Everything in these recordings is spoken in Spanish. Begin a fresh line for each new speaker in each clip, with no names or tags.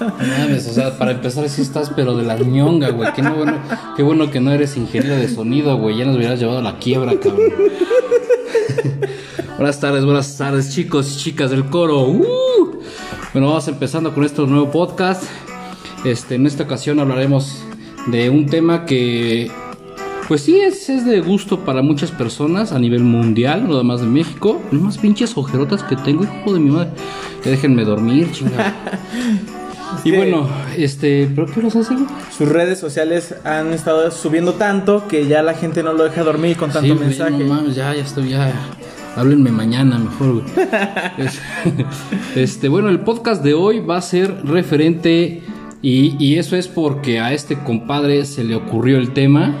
Mames, o sea, para empezar sí estás, pero de la ñonga, güey. Qué, no bueno, qué bueno que no eres ingeniero de sonido, güey. Ya nos hubieras llevado a la quiebra, cabrón. buenas tardes, buenas tardes, chicos y chicas del coro. ¡Uh! Bueno, vamos empezando con este nuevo podcast. Este, en esta ocasión hablaremos de un tema que, pues sí, es, es de gusto para muchas personas a nivel mundial, no nada más de México. No más pinches ojerotas que tengo, hijo de mi madre. Déjenme dormir, chingada. Y bueno, este, ¿pero qué los hace? güey?
Sus redes sociales han estado subiendo tanto que ya la gente no lo deja dormir con tanto
Sí, güey,
mensaje.
no mames, ya, ya estoy, ya. Háblenme mañana mejor, güey. Es- este, bueno, el podcast de hoy va a ser referente y, y eso es porque a este compadre se le ocurrió el tema.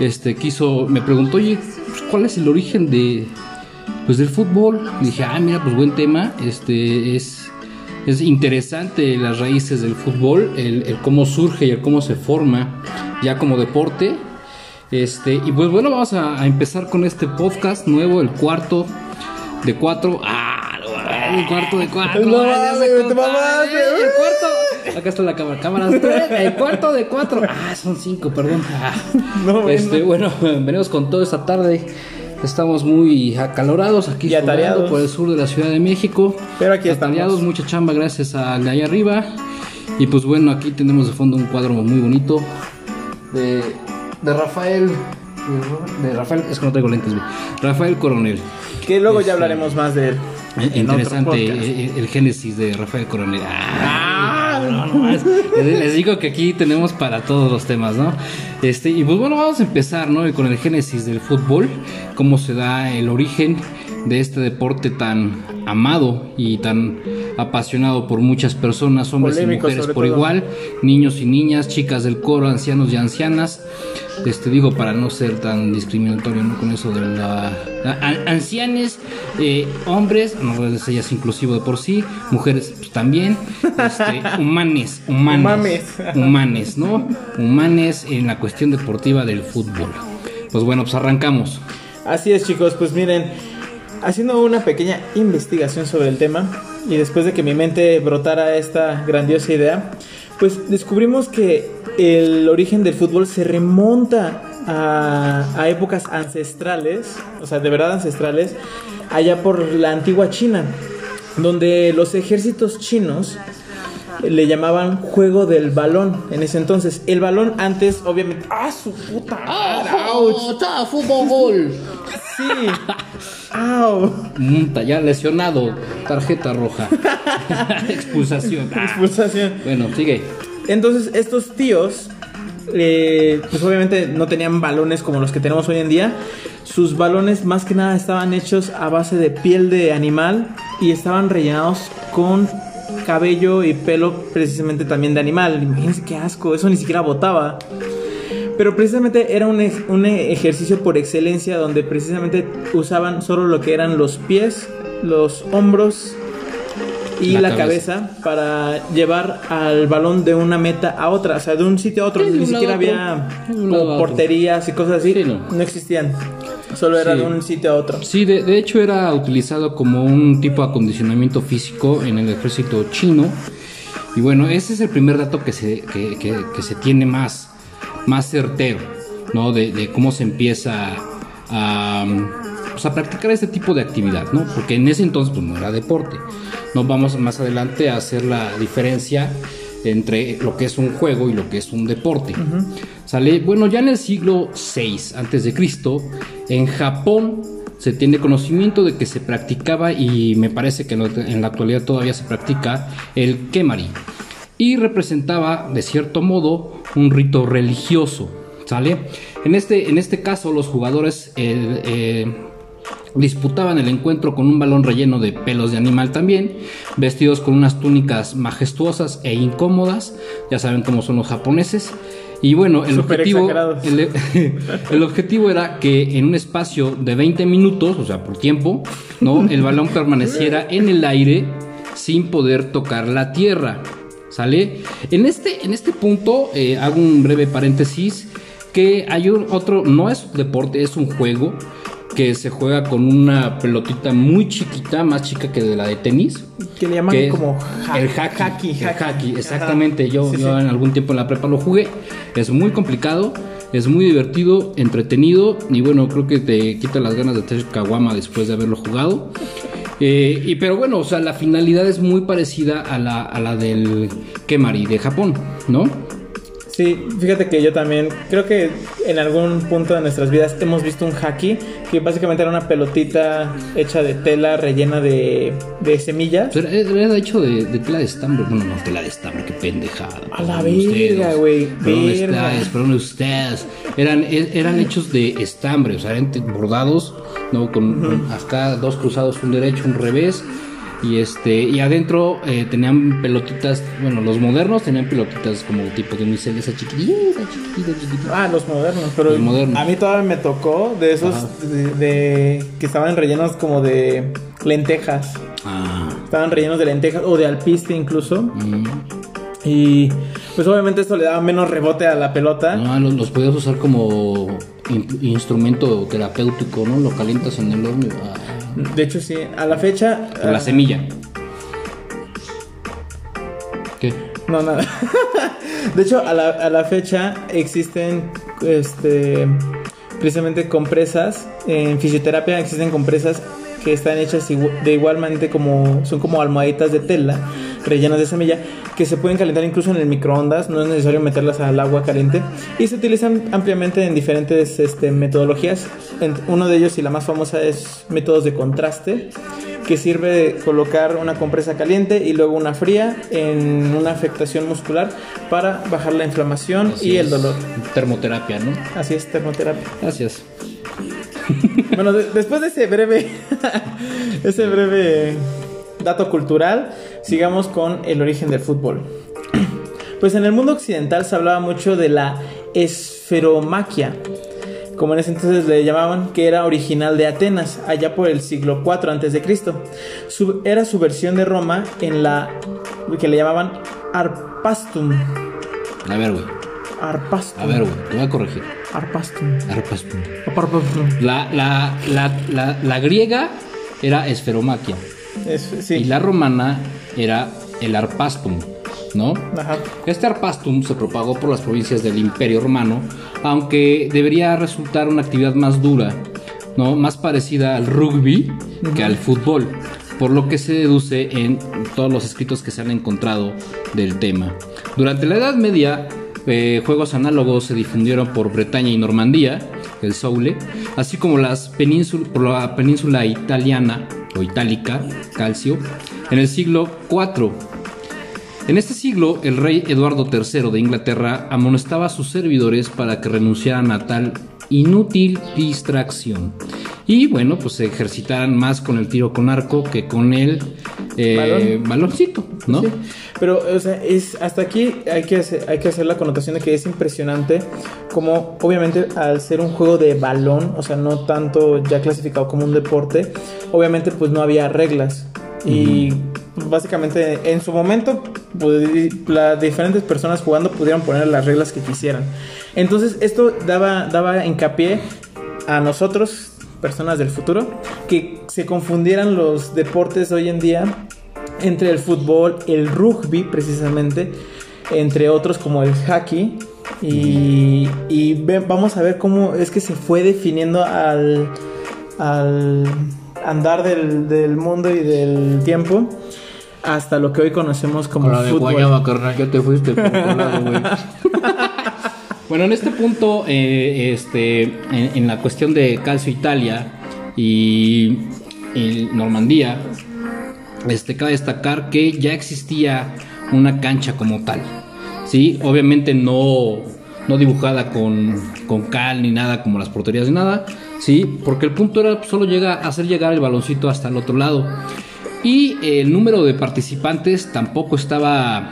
Este, quiso, me preguntó, oye, pues, ¿cuál es el origen de, pues, del fútbol? Y dije, ah, mira, pues buen tema. Este, es, es interesante las raíces del fútbol, el, el cómo surge y el cómo se forma ya como deporte. Este, y pues bueno, vamos a, a empezar con este podcast nuevo, el cuarto de cuatro. ¡Ah! no, El cuarto de cuatro.
No te mamaste.
El cuarto. Acá está la cámara. Cámaras tres. El cuarto de cuatro. Ah, son cinco, perdón. Ah.
No.
Este, bueno, venimos con todo esta tarde. Estamos muy acalorados aquí
Y atareados.
por el sur de la Ciudad de México.
Pero aquí estamos.
Atareados, mucha chamba gracias al de allá arriba. Y pues bueno, aquí tenemos de fondo un cuadro muy bonito de, de Rafael. De Rafael, es que no traigo lentes. Rafael Coronel.
Que luego ya
Este,
hablaremos más de él.
Eh, Interesante
podcast.
eh, el, génesis de Rafael Coronel. Ah, les digo que aquí tenemos para todos los temas, ¿no? Este, y pues bueno, vamos a empezar, ¿no? Con el génesis del fútbol, cómo se da el origen de este deporte tan amado y tan apasionado por muchas personas, hombres
Polémico,
y mujeres por
todo.
igual, niños y niñas, chicas del coro, ancianos y ancianas. Este digo para no ser tan discriminatorio, ¿no? Con eso de la a- a- ancianes, eh, hombres, no pues, ella es inclusivo de por sí, mujeres pues, también, este, humanes, humanes,
Humames.
humanes, ¿no? Humanes en la cuestión deportiva del fútbol. Pues bueno, pues arrancamos.
Así es, chicos, pues miren, haciendo una pequeña investigación sobre el tema y después de que mi mente brotara esta grandiosa idea, pues descubrimos que el origen del fútbol se remonta a, a épocas ancestrales, o sea, de verdad ancestrales, allá por la antigua China, donde los ejércitos chinos le llamaban juego del balón en ese entonces. El balón antes, obviamente, ¡ah, su puta! madre! ¡Auch!
fútbol!
Sí. ¡Au!
Munta, ya lesionado, tarjeta roja. Expulsación. Ah.
Expulsación.
Bueno, sigue.
Entonces, estos tíos, eh, pues obviamente no tenían balones como los que tenemos hoy en día. Sus balones, más que nada, estaban hechos a base de piel de animal y estaban rellenados con cabello y pelo, precisamente también de animal. Imagínense qué asco, eso ni siquiera botaba. Pero precisamente era un, ej- un ejercicio por excelencia donde precisamente usaban solo lo que eran los pies, los hombros y
La
la,
cabeza.
cabeza. para llevar al balón de una meta a otra, o sea, de un sitio a otro.
Sí,
Ni siquiera había como porterías y cosas así.
Sí, no.
no. existían. Solo era
Sí.
de un sitio a otro.
Sí, de, de hecho era utilizado como un tipo de acondicionamiento físico en el ejército chino. Y bueno, ese es el primer dato que se, que, que- que se tiene más, más certero, ¿no? De, de cómo se empieza a, pues, a practicar este tipo de actividad, ¿no? Porque en ese entonces pues, no era deporte. No vamos más adelante a hacer la diferencia entre lo que es un juego y lo que es un deporte. Sale, bueno, ya en el siglo 6 antes de Cristo, en Japón se tiene conocimiento de que se practicaba y me parece que en la actualidad todavía se practica el kemari y representaba de cierto modo un rito religioso, ¿sale? En este, en este caso los jugadores eh, eh, Disputaban el encuentro con un balón relleno de pelos de animal también, vestidos con unas túnicas majestuosas e incómodas, ya saben cómo son los japoneses. Y bueno, el objetivo, el objetivo era que en un espacio de 20 minutos, o sea, por tiempo, ¿no? el balón permaneciera en el aire sin poder tocar la tierra. ¿Sale? En este, en este punto eh, hago un breve paréntesis que hay un otro, no es un deporte, es un juego que se juega con una pelotita muy chiquita, más chica que de la de tenis.
Que le llaman
que
como ha-
el hacky,
hacky,
el
hacky.
exactamente. Yo,
Sí,
yo
sí.
en algún tiempo en la prepa lo jugué. Es muy complicado, es muy divertido, entretenido y bueno, creo que te quita las ganas de hacer caguama después de haberlo jugado. Eh, y pero bueno, o sea, la finalidad es muy parecida a la, a la del Kemari de Japón, ¿no?
Sí, fíjate que yo también creo que en algún punto de nuestras vidas hemos visto un haki que básicamente era una pelotita hecha de tela rellena de, de semillas.
Pero era, era hecho de, de tela de estambre. Bueno, no tela de estambre, qué pendejada.
A la verga, güey,
ustedes, perdón ustedes. Eran, e- eran hechos de estambre, o sea, eran bordados, ¿no? Con, acá dos cruzados, un derecho, un revés. Y este, y adentro eh, tenían pelotitas, bueno, los modernos tenían pelotitas como tipo de unicel, esa chiquitita, chiquitita, chiquitita.
Ah, los modernos, pero
Los modernos.
a mí todavía me tocó de esos de, de- que estaban rellenos como de lentejas.
Ah,
Estaban rellenos de lentejas o de alpiste incluso.
mm.
Y pues obviamente esto le daba menos rebote a la pelota.
No, los, los podías usar como instrumento terapéutico, ¿no? Lo calientas en el horno ah,
De hecho, sí, a la fecha.
Por la
ah,
semilla. ¿Qué?
No, nada. De hecho, a la, a la fecha existen este precisamente compresas. En fisioterapia existen compresas que están hechas de igualmente como son como almohaditas de tela rellenas de semilla que se pueden calentar incluso en el microondas, no es necesario meterlas al agua caliente y se utilizan ampliamente en diferentes este, metodologías. Uno de ellos y la más famosa es métodos de contraste que sirve de colocar una compresa caliente y luego una fría en una afectación muscular para bajar la inflamación
Así
y el dolor.
Termoterapia, ¿no?
Así es, termoterapia.
Gracias.
Bueno, de- después de ese breve, ese breve dato cultural, sigamos con el origen del fútbol. Pues en el mundo occidental se hablaba mucho de la esferomaquia, como en ese entonces le llamaban, que era original de Atenas, allá por el siglo IV antes de Cristo. Su- era su versión de Roma en la que le llamaban arpastum.
A ver, güey.
Arpastum.
A ver, güey. Te voy a corregir.
Arpastum.
Arpastum.
Arpastum.
La, la, la, la, la griega era esferomaquia.
Es- sí.
Y la romana era el arpastum, ¿no?
Ajá.
Este arpastum se propagó por las provincias del Imperio Romano, aunque debería resultar una actividad más dura, ¿no? más parecida al rugby que al fútbol, por lo que se deduce en todos los escritos que se han encontrado del tema. Durante la Edad Media, eh, juegos análogos se difundieron por Bretaña y Normandía, el soule, así como por la península italiana o itálica, calcio, en el siglo IV. En este siglo, el rey Eduardo III de Inglaterra amonestaba a sus servidores para que renunciaran a tal inútil distracción. Y bueno, pues se ejercitaran más con el tiro con arco que con el eh,
Balón.
baloncito, ¿no?
Sí. Pero, o sea, es, hasta aquí hay que, hacer, hay que hacer la connotación de que es impresionante como, obviamente, al ser un juego de balón, o sea, no tanto ya clasificado como un deporte, obviamente, pues no había reglas. Y básicamente, en su momento, pues, las diferentes personas jugando pudieron poner las reglas que quisieran. Entonces, esto daba, daba hincapié a nosotros, personas del futuro, que se confundieran los deportes hoy en día entre el fútbol, el rugby precisamente, entre otros como el hockey. Y, y ve- vamos a ver cómo es que se fue definiendo al, al andar del, del mundo y del tiempo hasta lo que hoy conocemos como
Con la de
fútbol.
guayaba, carnal, ya te fuiste por lado, güey. Bueno, en este punto, eh, este, en, en la cuestión de Calcio Italia y, y Normandía, este, cabe destacar que ya existía una cancha como tal. Sí, obviamente no, no dibujada con, con cal ni nada como las porterías ni nada, Sí, porque el punto era solo llega, hacer llegar el baloncito hasta el otro lado. Y el número de participantes tampoco estaba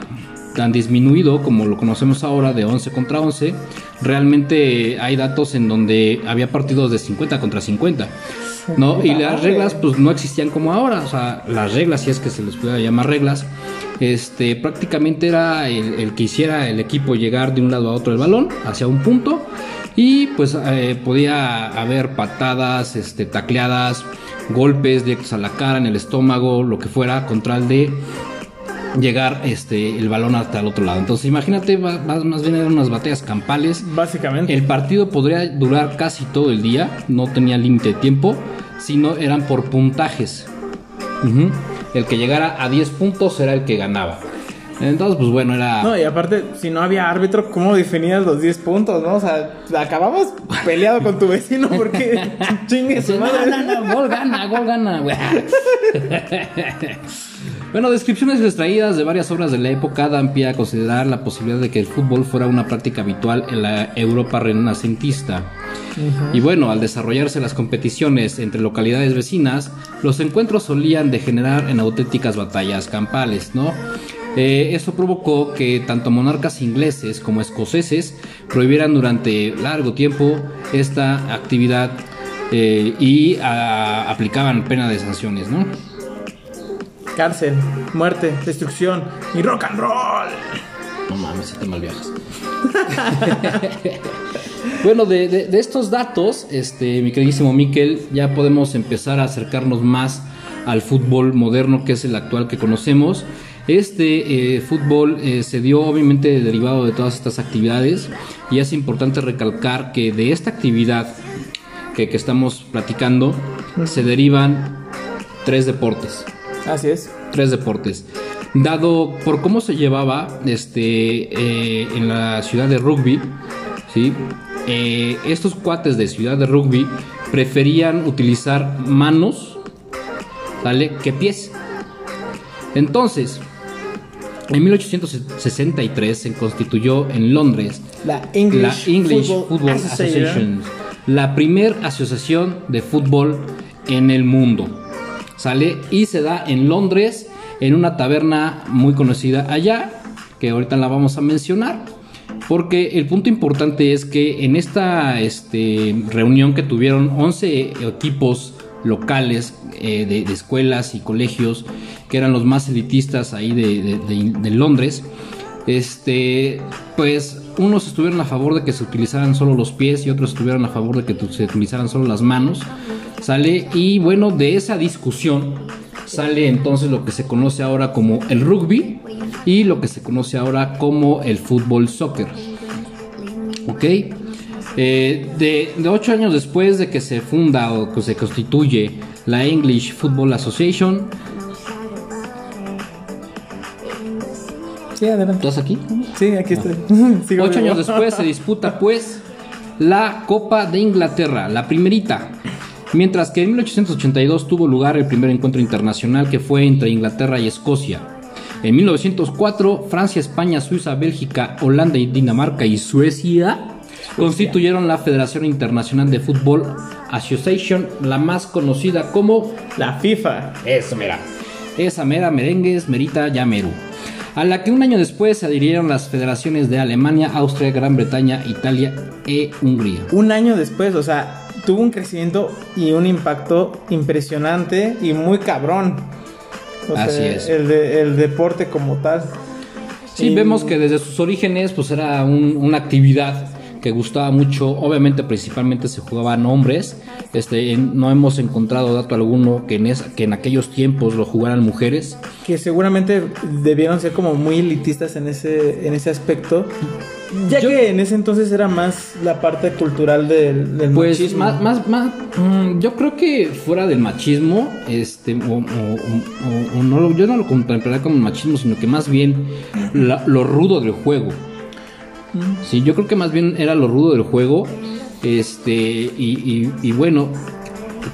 tan disminuido como lo conocemos ahora de 11 contra 11. Realmente hay datos en donde había partidos de 50 contra 50. ¿no? Y las reglas pues no existían como ahora, o sea, las reglas, si es que se les puede llamar reglas, este, prácticamente era el, el que hiciera el equipo llegar de un lado a otro el balón, hacia un punto, y pues eh, podía haber patadas, este, tacleadas, golpes directos a la cara, en el estómago, lo que fuera, con tal de llegar este, el balón hasta el otro lado. Entonces imagínate, va- más bien eran unas batallas campales.
Básicamente.
El partido podría durar casi todo el día, no tenía límite de tiempo, sino eran por puntajes. El que llegara a 10 puntos era el que ganaba. Entonces, pues bueno, era...
No, y aparte, si no había árbitro, ¿cómo definías los 10 puntos, no? O sea, acababas peleado con tu vecino porque chingue su
No,
madre.
no, no, gol gana, gol gana. güey. bueno, descripciones extraídas de varias obras de la época dan pie a considerar la posibilidad de que el fútbol fuera una práctica habitual en la Europa renacentista. Y bueno, al desarrollarse las competiciones entre localidades vecinas, los encuentros solían degenerar en auténticas batallas campales, ¿no? Eh, eso provocó que tanto monarcas ingleses como escoceses prohibieran durante largo tiempo esta actividad eh, y ah, aplicaban pena de sanciones, ¿no?
Cárcel, muerte, destrucción y rock and roll.
No mames, si te mal viajas. bueno, de, de- de estos datos, este, mi queridísimo Miquel, ya podemos empezar a acercarnos más al fútbol moderno, que es el actual que conocemos. Este eh, fútbol eh, se dio obviamente derivado de todas estas actividades y es importante recalcar que de esta actividad que, que estamos platicando se derivan tres deportes
Así es.
tres deportes. Dado por cómo se llevaba este, eh, en la ciudad de rugby, ¿sí? Eh, estos cuates de ciudad de rugby preferían utilizar manos ¿vale? que pies. Entonces, en 1863 se constituyó en Londres
La English,
la English
Football,
Football,
Association.
Association, la primer asociación de fútbol en el mundo. Sale y se da en Londres en una taberna muy conocida allá, que ahorita la vamos a mencionar. Porque el punto importante es que en esta este, reunión que tuvieron 11 equipos locales eh, de, escuelas y colegios, que eran los más elitistas ahí de, de- Londres, este, pues unos estuvieron a favor de que se utilizaran solo los pies y otros estuvieron a favor de que se utilizaran solo las manos, ¿sale? Y bueno, de esa discusión sale entonces lo que se conoce ahora como el rugby y lo que se conoce ahora como el fútbol soccer. ¿Ok? Eh, de, de ocho años después de que se funda o que se constituye la English Football Association,
Sí, adelante.
¿estás aquí?
Sí, aquí estoy.
Ocho años después se disputa pues la Copa de Inglaterra, la primerita. Mientras que en 1882 tuvo lugar el primer encuentro internacional que fue entre Inglaterra y Escocia. En 1904, Francia, España, Suiza, Bélgica, Holanda y Dinamarca y Suecia constituyeron la Federación Internacional de Fútbol Association, la más conocida como
La FIFA.
eso, mira. Esa mera merengues, merita ya meru. A la que un año después se adhirieron las federaciones de Alemania, Austria, Gran Bretaña, Italia e Hungría.
Un año después, o sea, tuvo un crecimiento y un impacto impresionante y muy cabrón. O
Así
sea,
es.
El, de- el deporte como tal.
Sí,
Y-
vemos que desde sus orígenes pues era un- una actividad que gustaba mucho, obviamente principalmente se jugaban hombres, este, no hemos encontrado dato alguno que en, es- que en aquellos tiempos lo jugaran mujeres,
que seguramente debieron ser como muy elitistas en ese, en ese aspecto. Ya
Yo-
que en ese entonces era más la parte cultural del, del
Pues
machismo.
más, más, más, mm, yo creo que fuera del machismo, este, o, o- o- o no lo- yo no lo contemplaría como machismo, sino que más bien la- lo rudo del juego. Sí, yo creo que más bien era lo rudo del juego, este, y, y- y bueno,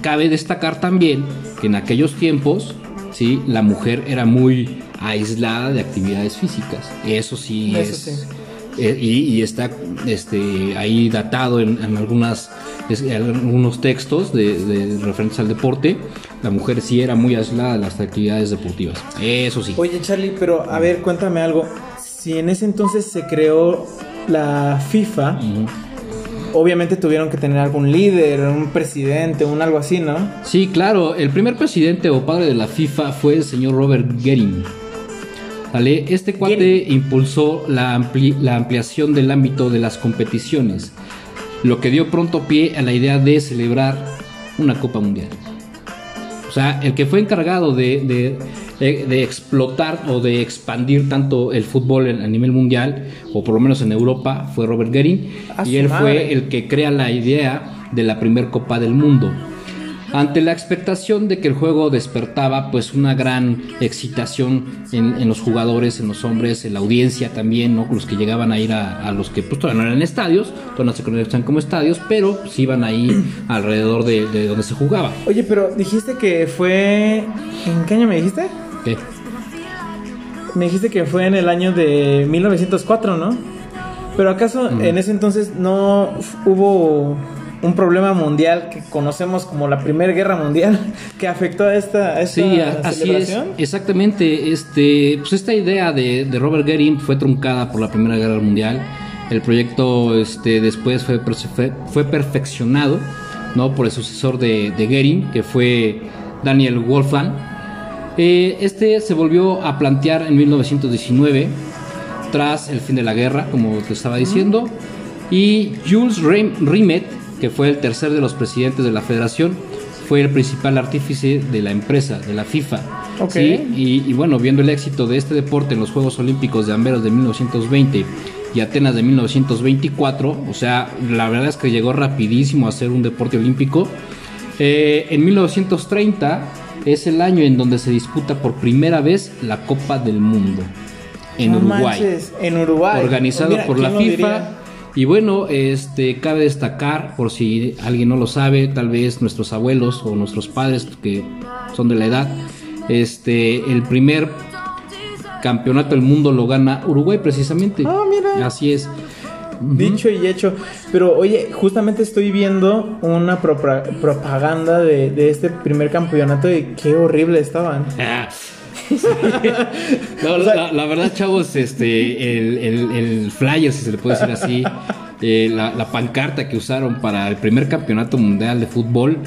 cabe destacar también que en aquellos tiempos, sí, la mujer era muy aislada de actividades físicas. Eso sí
Eso
es,
sí.
eh, y, y está este, ahí datado en, en algunas, en algunos textos de, de referentes al deporte. La mujer sí era muy aislada de las actividades deportivas. Eso sí.
Oye, Charlie, pero a ver, cuéntame algo. Si en ese entonces se creó la FIFA, obviamente tuvieron que tener algún líder, un presidente, un algo así, ¿no?
Sí, claro, el primer presidente o padre de la FIFA fue el señor Robert Gering. ¿Vale? Este cuate impulsó la, ampli- la ampliación del ámbito de las competiciones, lo que dio pronto pie a la idea de celebrar una Copa Mundial. O sea, el que fue encargado de, de- de- de explotar o de expandir tanto el fútbol en- a nivel mundial, o por lo menos en Europa, fue Robert Gering.
¡A
y él
madre!
fue el que crea la idea de la primer Copa del Mundo. Ante la expectación de que el juego despertaba pues una gran excitación en, en los jugadores, en los hombres, en la audiencia también, ¿no? Los que llegaban a ir a, a los que pues todavía no eran estadios, todavía no se conocían como estadios, pero sí iban ahí alrededor de, de donde se jugaba.
Oye, pero dijiste que fue... ¿En qué año me dijiste?
¿Qué?
Me dijiste que fue en el año de 1904, ¿no? Pero acaso en ese entonces no hubo un problema mundial que conocemos como la Primera Guerra Mundial que afectó a esta, a esta
Sí, a- así es,
celebración?
exactamente. Este, pues esta idea de, de Robert Gering fue truncada por la Primera Guerra Mundial. El proyecto, este, después fue, fue, fue perfeccionado, no, por el sucesor de, de que fue Daniel Wolfgang. Eh, este se volvió a plantear en 1919 tras el fin de la guerra, como te estaba diciendo, y Jules Rim- Rimet, que fue el tercer de los presidentes de la federación, fue el principal artífice de la empresa, de la FIFA. ¿sí? Y, y bueno, viendo el éxito de este deporte en los Juegos Olímpicos de Amberes de 1920 y Atenas de 1924, o sea, la verdad es que llegó rapidísimo a ser un deporte olímpico. Eh, en 1930 es el año en donde se disputa por primera vez la Copa del Mundo en
No
Uruguay
manches, en Uruguay.
organizado
Mira,
por la
¿quién lo
FIFA.
diría?
Y bueno, este cabe destacar, por si alguien no lo sabe, tal vez nuestros abuelos o nuestros padres que son de la edad, este el primer campeonato del mundo lo gana Uruguay precisamente.
Ah, mira.
Así es.
Dicho y hecho. Pero oye, justamente estoy viendo una propaganda de, de este primer campeonato y qué horrible estaban.
No, la, la verdad, chavos, este, el, el- el flyer, si se le puede decir así, eh, la, la pancarta que usaron para el primer campeonato mundial de fútbol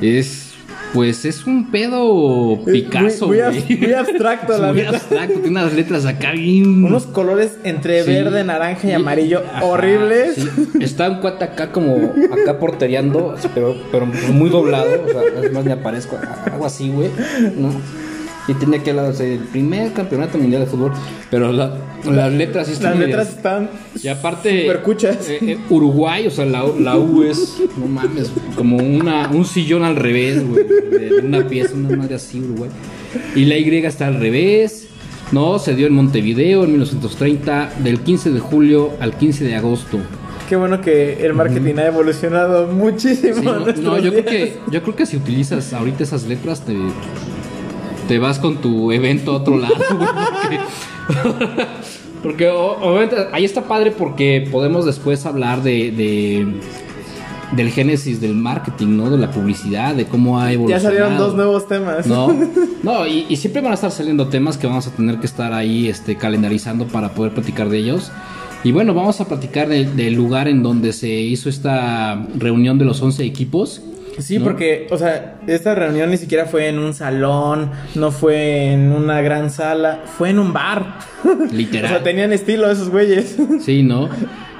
es, pues, es un pedo Picasso,
muy, muy muy abstracto, la
muy
neta.
abstracto, tiene unas letras acá bien...
Unos colores entre
Sí.
verde, naranja y amarillo
Ajá,
horribles.
sí. Está un cuate acá como acá portereando, pero, pero muy doblado. O sea, es más me aparezco, algo así, güey. ¿no? Y tiene o sea, el primer campeonato mundial de fútbol. Pero la- las letras sí están
Las
medias-
letras están
Y aparte,
supercuchas.
eh, eh, Uruguay, o sea, la, la U es, no mames, como una, un sillón al revés, güey. Una pieza, una madre así, Uruguay. Y la Y está al revés. No, se dio en Montevideo en 1930, del 15 de julio al 15 de agosto.
Qué bueno que el marketing ha evolucionado muchísimo.
Sí, no, yo creo que yo creo que si utilizas ahorita esas letras te, te vas con tu evento a otro lado. güey, Porque, obviamente ahí está padre porque podemos después hablar de, de- del génesis del marketing, ¿no? De la publicidad, de cómo ha
Ya
evolucionado.
salieron dos nuevos temas.
No, no y, y siempre van a estar saliendo temas que vamos a tener que estar ahí este, calendarizando para poder platicar de ellos. Y bueno, vamos a platicar de- del lugar en donde se hizo esta reunión de los 11 equipos.
Sí,
¿no?
porque, o sea, esta reunión ni siquiera fue en un salón, no fue en una gran sala, fue en un bar.
Literal.
O sea, tenían estilo esos güeyes.
Sí, ¿no?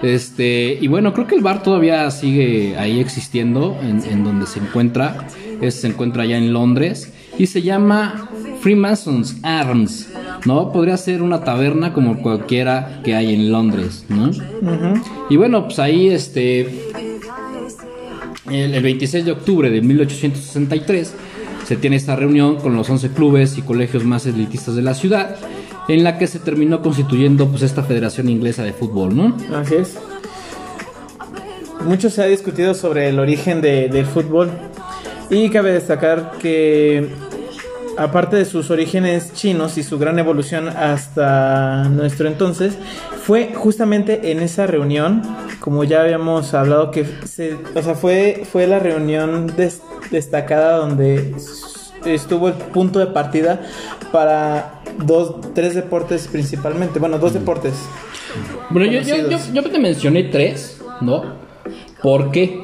Este, y bueno, creo que el bar todavía sigue ahí existiendo en, en donde se encuentra. Este se encuentra allá en Londres y se llama Freemasons Arms, ¿no? Podría ser una taberna como cualquiera que hay en Londres, ¿no? Y bueno, pues ahí este el, el 26 de octubre de 1863 se tiene esta reunión con los 11 clubes y colegios más elitistas de la ciudad, en la que se terminó constituyendo pues esta Federación Inglesa de Fútbol, ¿no?
Así es. Mucho se ha discutido sobre el origen de- del fútbol. Y cabe destacar que aparte de sus orígenes chinos y su gran evolución hasta nuestro entonces, fue justamente en esa reunión, como ya habíamos hablado, que se, o sea, fue, fue la reunión des- destacada donde estuvo el punto de partida para dos, tres deportes principalmente, bueno, dos deportes.
Bueno, yo, yo, yo, yo te mencioné tres, ¿no? ¿Por qué?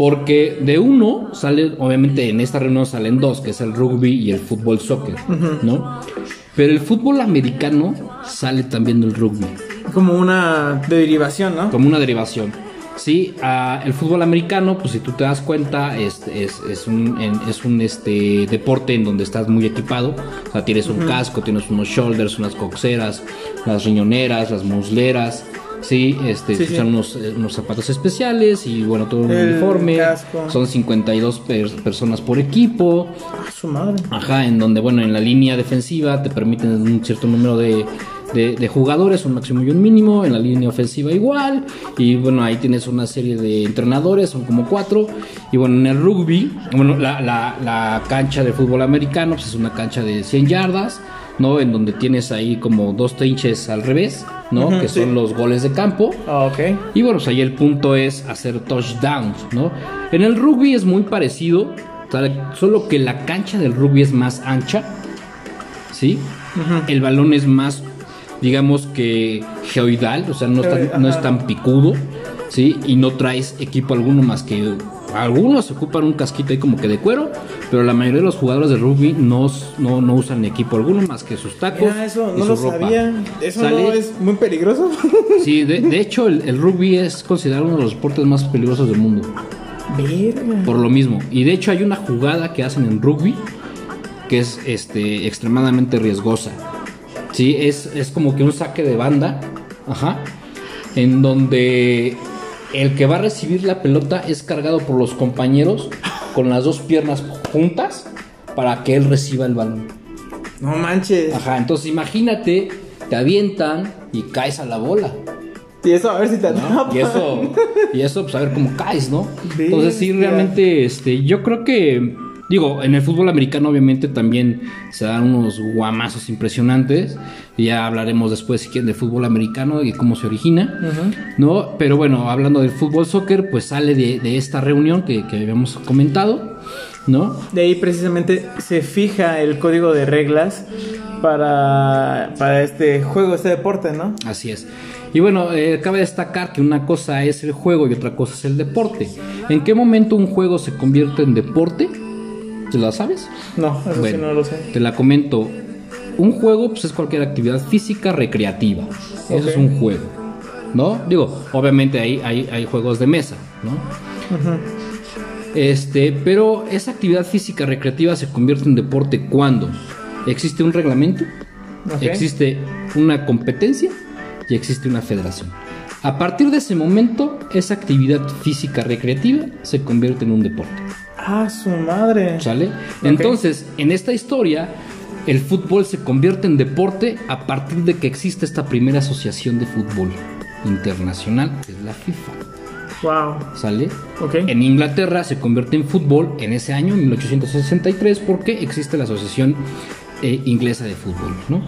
Porque de uno sale, obviamente en esta reunión salen dos, que es el rugby y el fútbol soccer, ¿no? Pero el fútbol americano sale también del rugby,
Como una derivación, ¿no?
como una derivación. Sí, ah, el fútbol americano, pues si tú te das cuenta, es, es, es un, es un este, deporte en donde estás muy equipado. O sea, tienes un casco, tienes unos shoulders, unas coxeras, las riñoneras, las musleras. Sí, este,
Sí, sí.
usan unos, eh, unos zapatos especiales y bueno, todo un
El
uniforme.
casco.
Son 52 per- personas por equipo.
Ah, su madre.
Ajá, en donde, bueno, en la línea defensiva te permiten un cierto número de, de- de jugadores, un máximo y un mínimo, en la línea ofensiva igual, y bueno, ahí tienes una serie de entrenadores, son como cuatro, y bueno, en el rugby, bueno, la, la- la cancha de fútbol americano pues es una cancha de 100 yardas, ¿no? En donde tienes ahí como dos trinches al revés, ¿no? Que
sí.
son los goles de campo.
Ah, ok.
Y bueno, pues ahí el punto es hacer touchdowns, ¿no? En el rugby es muy parecido, solo que la cancha del rugby es más ancha, ¿sí? El balón es más, digamos que geoidal, o sea, no, es tan- no es tan picudo, ¿sí? Y no traes equipo alguno más que... Algunos ocupan un casquito ahí como que de cuero, pero la mayoría de los jugadores de rugby no, no, no usan equipo alguno más que sus tacos.
Mira, eso
y
no
su
lo
ropa.
sabía. Eso
¿Sale?
no es muy peligroso.
Sí, de, de hecho el, el rugby es considerado uno de los deportes más peligrosos del mundo,
Verga.
por lo mismo. Y de hecho hay una jugada que hacen en rugby que es este, extremadamente riesgosa. Sí, es, es como que un saque de banda, ajá, en donde el que va a recibir la pelota es cargado por los compañeros con las dos piernas juntas para que él reciba el balón.
No manches.
Ajá, entonces imagínate, te avientan y caes a la bola.
Y eso, a ver si te
¿no? Y eso, y eso, pues a ver cómo caes, ¿no? Entonces sí, realmente, este, yo creo que, digo, en el fútbol americano obviamente también se dan unos guamazos impresionantes. Ya hablaremos después, si quieren, del fútbol americano y cómo se origina, ¿no? Pero bueno, hablando del fútbol soccer, pues sale de, de esta reunión que, que habíamos comentado, ¿no?
De ahí precisamente se fija el código de reglas para, para este juego, este deporte, ¿no?
Así es. Y bueno, eh, cabe destacar que una cosa es el juego y otra cosa es el deporte. ¿En qué momento un juego se convierte en deporte? ¿Te la sabes?
No, eso sí
Bueno,
no lo sé.
Te la comento. Un juego pues, es cualquier actividad física recreativa. Eso
Ok.
es un juego. ¿No? Digo, obviamente hay, hay, hay juegos de mesa, ¿no? Este, pero esa actividad física recreativa se convierte en deporte cuando existe un reglamento, existe una competencia y existe una federación. A partir de ese momento, esa actividad física recreativa se convierte en un deporte.
Ah, su madre.
¿Sale? Entonces, en esta historia, el fútbol se convierte en deporte a partir de que existe esta primera asociación de fútbol internacional, que es la FIFA.
Wow.
¿Sale?
Ok.
En Inglaterra se convierte en fútbol en ese año, en 1863, porque existe la Asociación eh, Inglesa de Fútbol, ¿no?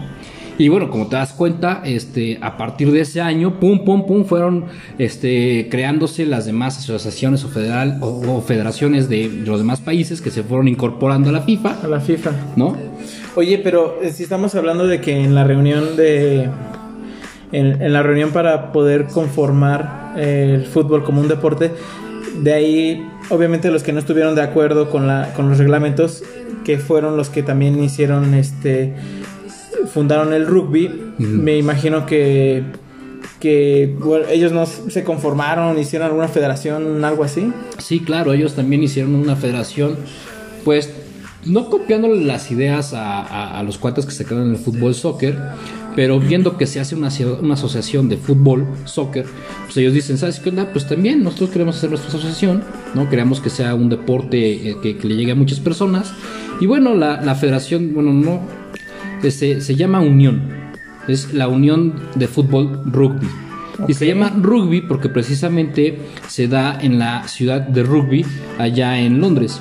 Y bueno, como te das cuenta, este, a partir de ese año, pum, pum, pum, fueron este, creándose las demás asociaciones o, federal, o, o federaciones de los demás países que se fueron incorporando a la FIFA,
A la FIFA.
¿no?
Oye, pero eh, si estamos hablando de que en la reunión de. En, en la reunión para poder conformar eh, el fútbol como un deporte, de ahí, obviamente, los que no estuvieron de acuerdo con, la, con los reglamentos, que fueron los que también hicieron este. Fundaron el rugby, me imagino que. que bueno, ellos no se conformaron, hicieron alguna federación, algo así.
Sí, claro, ellos también hicieron una federación, pues no copiándole las ideas a, a- a los cuates que se quedan en el fútbol soccer, pero viendo que se hace una, una asociación de fútbol soccer, pues ellos dicen, ¿sabes qué onda? Pues también nosotros queremos hacer nuestra asociación, ¿no? Queremos que sea un deporte eh, que, que le llegue a muchas personas. Y bueno, la, la federación, bueno, no, se, se llama Unión, es la Unión de Fútbol Rugby. Y se llama rugby porque precisamente se da en la ciudad de rugby allá en Londres.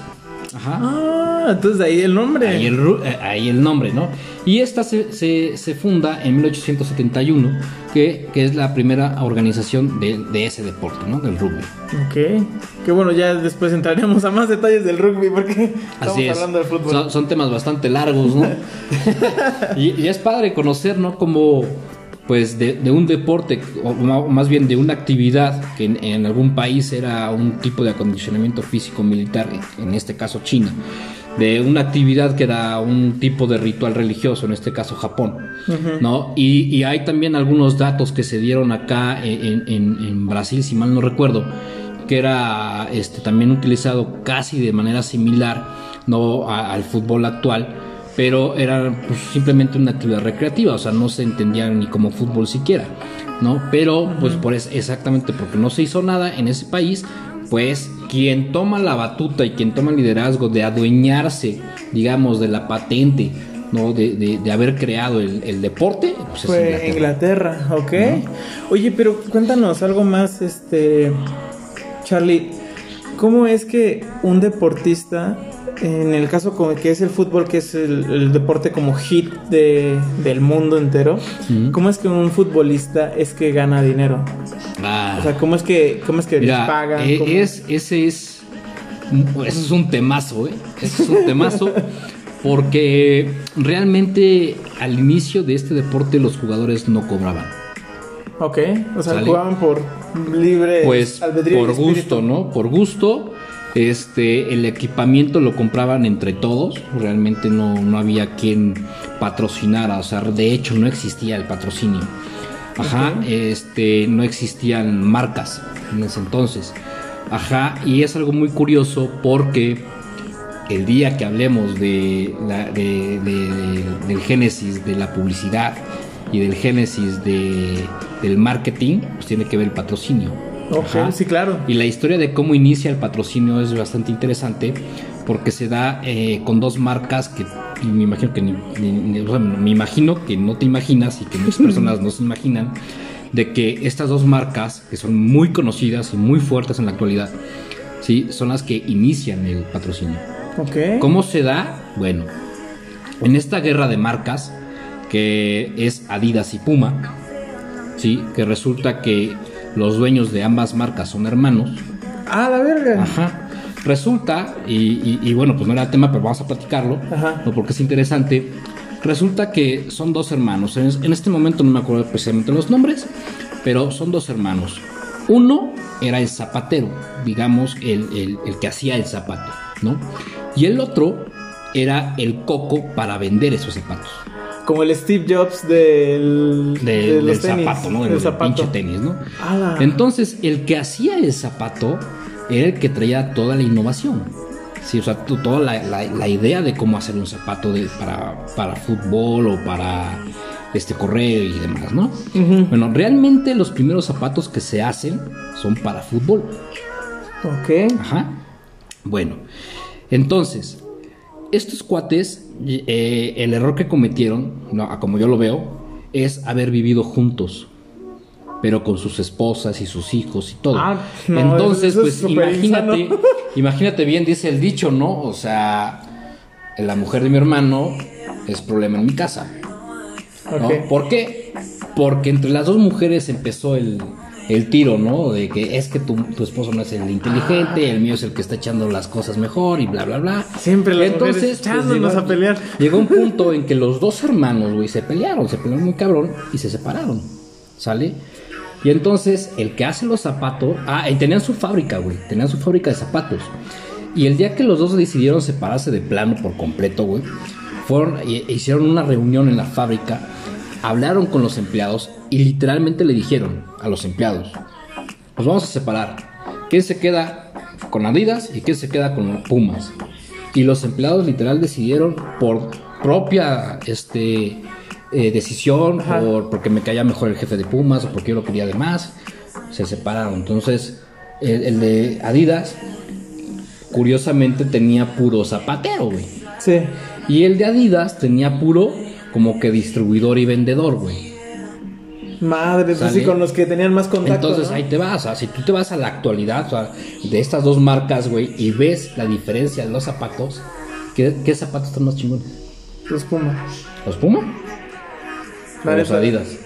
Ajá.
Ah, entonces ahí el nombre.
Ahí el, eh, ahí el nombre, ¿no? Y esta se, se- se funda en 1871, que, que es la primera organización de, de ese deporte, ¿no? Del rugby.
Ok. Que bueno, ya después entraremos a más detalles del rugby porque estamos
Así es.
hablando del fútbol.
Son, son temas bastante largos, ¿no? y, y es padre conocer, ¿no? Como, pues, de, de un deporte, o más bien de una actividad que en, en algún país era un tipo de acondicionamiento físico militar, en este caso China, de una actividad que era un tipo de ritual religioso, en este caso Japón, ¿no? Y, y hay también algunos datos que se dieron acá en, en- en Brasil, si mal no recuerdo, que era este, también utilizado casi de manera similar no a- al fútbol actual, pero era pues, simplemente una actividad recreativa, o sea, no se entendía ni como fútbol siquiera, ¿no? Pero pues por es, exactamente porque no se hizo nada en ese país, pues quien toma la batuta y quien toma el liderazgo de adueñarse, digamos, de la patente, ¿no? De, de- de haber creado el, el deporte, pues es
Fue
Inglaterra.
Inglaterra, ok. Oye, pero cuéntanos algo más, este, Charlie. ¿Cómo es que un deportista, en el caso como que es el fútbol, que es el, el deporte como hit de, del mundo entero, cómo es que un futbolista es que gana dinero?
Ah.
O sea, ¿cómo es que, cómo es que les pagan?
eh,
¿Cómo-
es, ese es. Ese es un temazo, ¿eh? Ese es un temazo. Porque realmente al inicio de este deporte los jugadores no cobraban.
Ok, o sea,
¿Sale?
jugaban por libre
Pues
albedrío
por gusto, ¿no? Por gusto. Este, el equipamiento lo compraban entre todos. Realmente no, no había quien patrocinara. O sea, de hecho no existía el patrocinio. Ajá, este, no existían marcas en ese entonces. Ajá, y es algo muy curioso porque el día que hablemos de, la- de- de- de- del génesis de la publicidad y del génesis de- del marketing, pues tiene que ver el patrocinio.
Ok,
Ajá.
sí, claro.
Y la historia de cómo inicia el patrocinio es bastante interesante porque se da eh, con dos marcas que me imagino que ni- ni- ni- o sea, me imagino que no te imaginas y que muchas personas no se imaginan de que estas dos marcas que son muy conocidas y muy fuertes en la actualidad, sí, son las que inician el patrocinio.
Ok.
¿Cómo se da? Bueno, en esta guerra de marcas, que es Adidas y Puma, ¿sí? que resulta que los dueños de ambas marcas son hermanos,
Ah, la verga.
Ajá. Resulta, y, y- y bueno, pues no era tema, pero vamos a platicarlo,
Ajá.
¿no? porque es interesante. Resulta que son dos hermanos. En, en este momento no me acuerdo precisamente los nombres, pero son dos hermanos. Uno era el zapatero, digamos, el, el- el que hacía el zapato, ¿no? Y el otro era el coco para vender esos zapatos.
Como el Steve Jobs del,
De-
de
del
tenis,
zapato, ¿no?
del
Del,
zapato.
pinche tenis, ¿no?
Ala.
Entonces, el que hacía el zapato era el que traía toda la innovación. Sí, o sea, toda la, la- la idea de cómo hacer un zapato de- para, para fútbol o para este correr y demás, ¿no? Bueno, realmente los primeros zapatos que se hacen son para fútbol.
Ok.
Ajá. Bueno, entonces, estos cuates, eh, el error que cometieron, no, como yo lo veo, es haber vivido juntos, pero con sus esposas y sus hijos y todo.
Ah, no,
entonces,
eso
pues imagínate,
insano.
imagínate bien, dice el dicho, ¿no? O sea, la mujer de mi hermano es problema en mi casa. ¿Por qué? Porque entre las dos mujeres empezó el, el tiro, ¿no? De que es que tu, tu esposo no es el inteligente, el mío es el que está echando las cosas mejor y bla, bla, bla.
Siempre las mujeres echándonos a pelear.
Llegó un punto en que los dos hermanos, güey, se pelearon, se pelearon muy cabrón y se separaron, ¿sale? Y entonces el que hace los zapatos, ah, y tenían su fábrica, güey, tenían su fábrica de zapatos. Y el día que los dos decidieron separarse de plano por completo, güey, fueron e hicieron una reunión en la fábrica, hablaron con los empleados y literalmente le dijeron a los empleados, nos vamos a separar. ¿Quién se queda con Adidas y quién se queda con Pumas? Y los empleados literal decidieron por propia este, eh, decisión, por, porque me caía mejor el jefe de Pumas o porque yo lo quería de más, se separaron. Entonces, el, el de Adidas, curiosamente, tenía puro zapatero, güey.
Sí.
Y el de Adidas tenía puro como que distribuidor y vendedor, güey.
Madre, pues sí, con los que tenían más contacto.
Entonces
¿no?
ahí te vas, o sea, si tú te vas a la actualidad, o sea, de estas dos marcas, güey, y ves la diferencia de los zapatos, ¿Qué, qué zapatos están más chingones?
Los Puma.
¿Los Puma?
La
¿O los Adidas?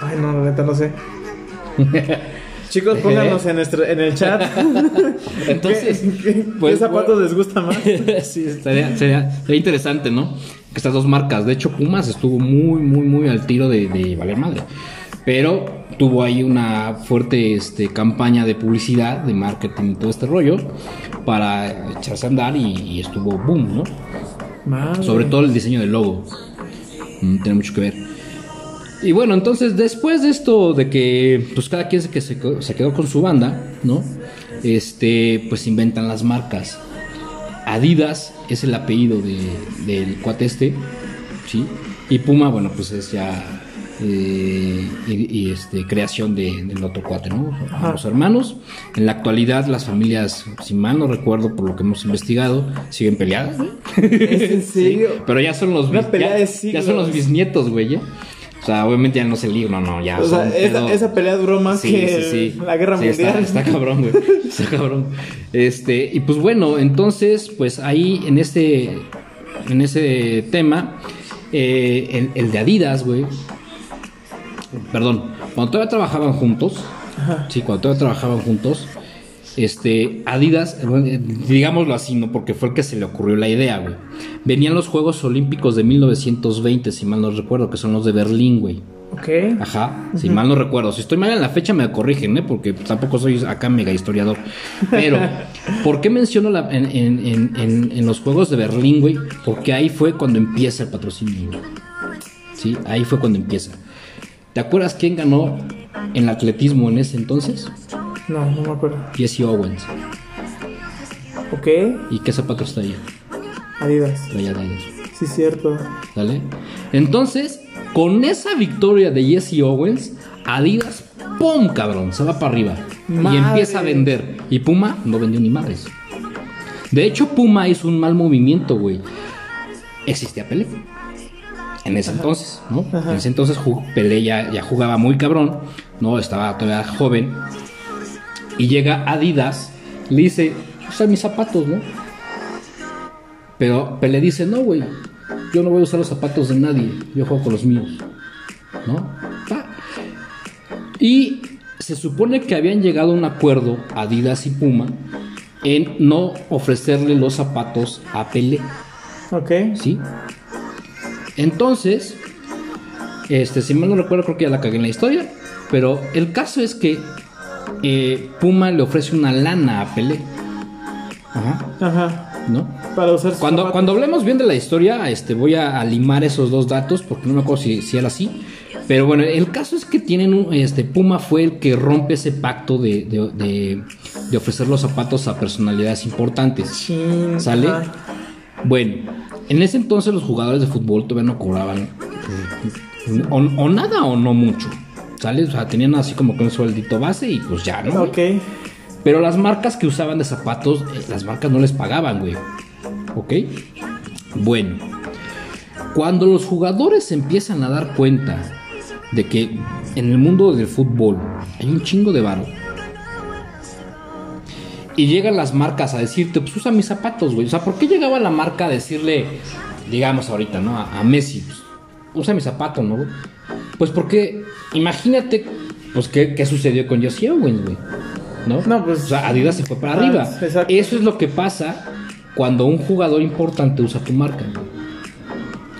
Ay, no, la neta no sé. Chicos, pónganos en, nuestro, en el chat.
Entonces,
¿Qué, qué-
pues,
qué zapatos les gusta más?
sí, estaría, sería, sería interesante, ¿no? Estas dos marcas. De hecho, Pumas estuvo muy, muy, muy al tiro de, de valer madre. Pero tuvo ahí una fuerte este, campaña de publicidad, de marketing y todo este rollo para echarse a andar y, y estuvo boom, ¿no?
Madre.
Sobre todo el diseño del logo. Mm, tiene mucho que ver. Y bueno, entonces después de esto de que pues cada quien se, que se, quedó- se quedó con su banda, ¿no? Este, pues inventan las marcas. Adidas es el apellido de, del cuate este, ¿sí? Y Puma, bueno, pues es ya eh, y, y, este, creación de- del otro cuate, ¿no?
Ajá.
Los hermanos. En la actualidad las familias, si mal no recuerdo por lo que hemos investigado, siguen peleadas, ¿no?
¿Es en serio?
Pero ya son los
Una pelea
ya,
de
ya son los bisnietos, güey. ¿ya? O sea, obviamente ya no es el libro, no, ya.
O sea, esa, pelea duró más
Sí,
que
sí, sí.
la guerra mundial.
Está, está cabrón, güey. Está cabrón. Este, y pues bueno, entonces, pues ahí en este, en ese tema, eh, el, el de Adidas, güey. Perdón, cuando todavía trabajaban juntos, sí, cuando todavía trabajaban juntos, este, Adidas, digámoslo así, ¿no? Porque fue el que se le ocurrió la idea, güey. Venían los Juegos Olímpicos de 1920, si mal no recuerdo, que son los de Berlín, güey.
Ok.
Ajá, si mal no recuerdo. Si estoy mal en la fecha me corrigen, ¿eh? Porque tampoco soy acá mega historiador. Pero, ¿por qué menciono la- en, en- en- en- en los Juegos de Berlín, güey? Porque ahí fue cuando empieza el patrocinio, güey. Sí, ahí fue cuando empieza. ¿Te acuerdas quién ganó en el atletismo en ese entonces?
No, no me acuerdo.
Jesse Owens.
Ok.
¿Y qué zapatos traía?
Adidas.
Traía Adidas.
Sí, cierto.
¿Sale? Entonces, con esa victoria de Jesse Owens, Adidas, ¡pum! cabrón, se va para arriba.
Madre.
Y empieza a vender. Y Puma no vendió ni madres. De hecho, Puma hizo un mal movimiento, güey. Existía Pelé. En ese entonces, ¿no?
Ajá.
En ese entonces Pelé ya, ya jugaba muy cabrón, ¿no? Estaba todavía joven. Y llega Adidas, le dice, usa mis zapatos, ¿no? Pero Pelé dice, no, güey, yo no voy a usar los zapatos de nadie, yo juego con los míos, ¿no? Pa. Y se supone que habían llegado a un acuerdo Adidas y Puma en no ofrecerle los zapatos a Pelé,
Ok.
¿sí? Entonces, este, si mal no recuerdo, creo que ya la cagué en la historia, pero el caso es que eh, Puma le ofrece una lana a Pelé, Ajá,
Ajá.
¿no?
Para usar sus
Cuando,
zapatos.
cuando hablemos bien de la historia, este, voy a, a limar esos dos datos porque no me acuerdo si, si era así. Pero bueno, el caso es que tienen un, este, Puma fue el que rompe ese pacto de, de- de- de ofrecer los zapatos a personalidades importantes. ¿Sale? Bueno, en ese entonces los jugadores de fútbol todavía no cobraban eh, o, o nada o no mucho. ¿Sale? O sea, tenían así como que un sueldito base y pues ya, ¿no?
Ok.
Pero las marcas que usaban de zapatos, eh, las marcas no les pagaban, güey. ¿Ok? Bueno, cuando los jugadores empiezan a dar cuenta de que en el mundo del fútbol hay un chingo de varo. Y llegan las marcas a decirte, pues usa mis zapatos, güey. O sea, ¿por qué llegaba la marca a decirle, digamos ahorita, ¿no? A, a Messi, pues, usa mis zapatos, ¿no? Pues porque, imagínate, pues, ¿qué, qué sucedió con Josie Owens, güey? ¿No?
No, pues-
O sea, Adidas se fue para
Ah,
arriba.
exacto.
Eso es lo que pasa cuando un jugador importante usa tu marca.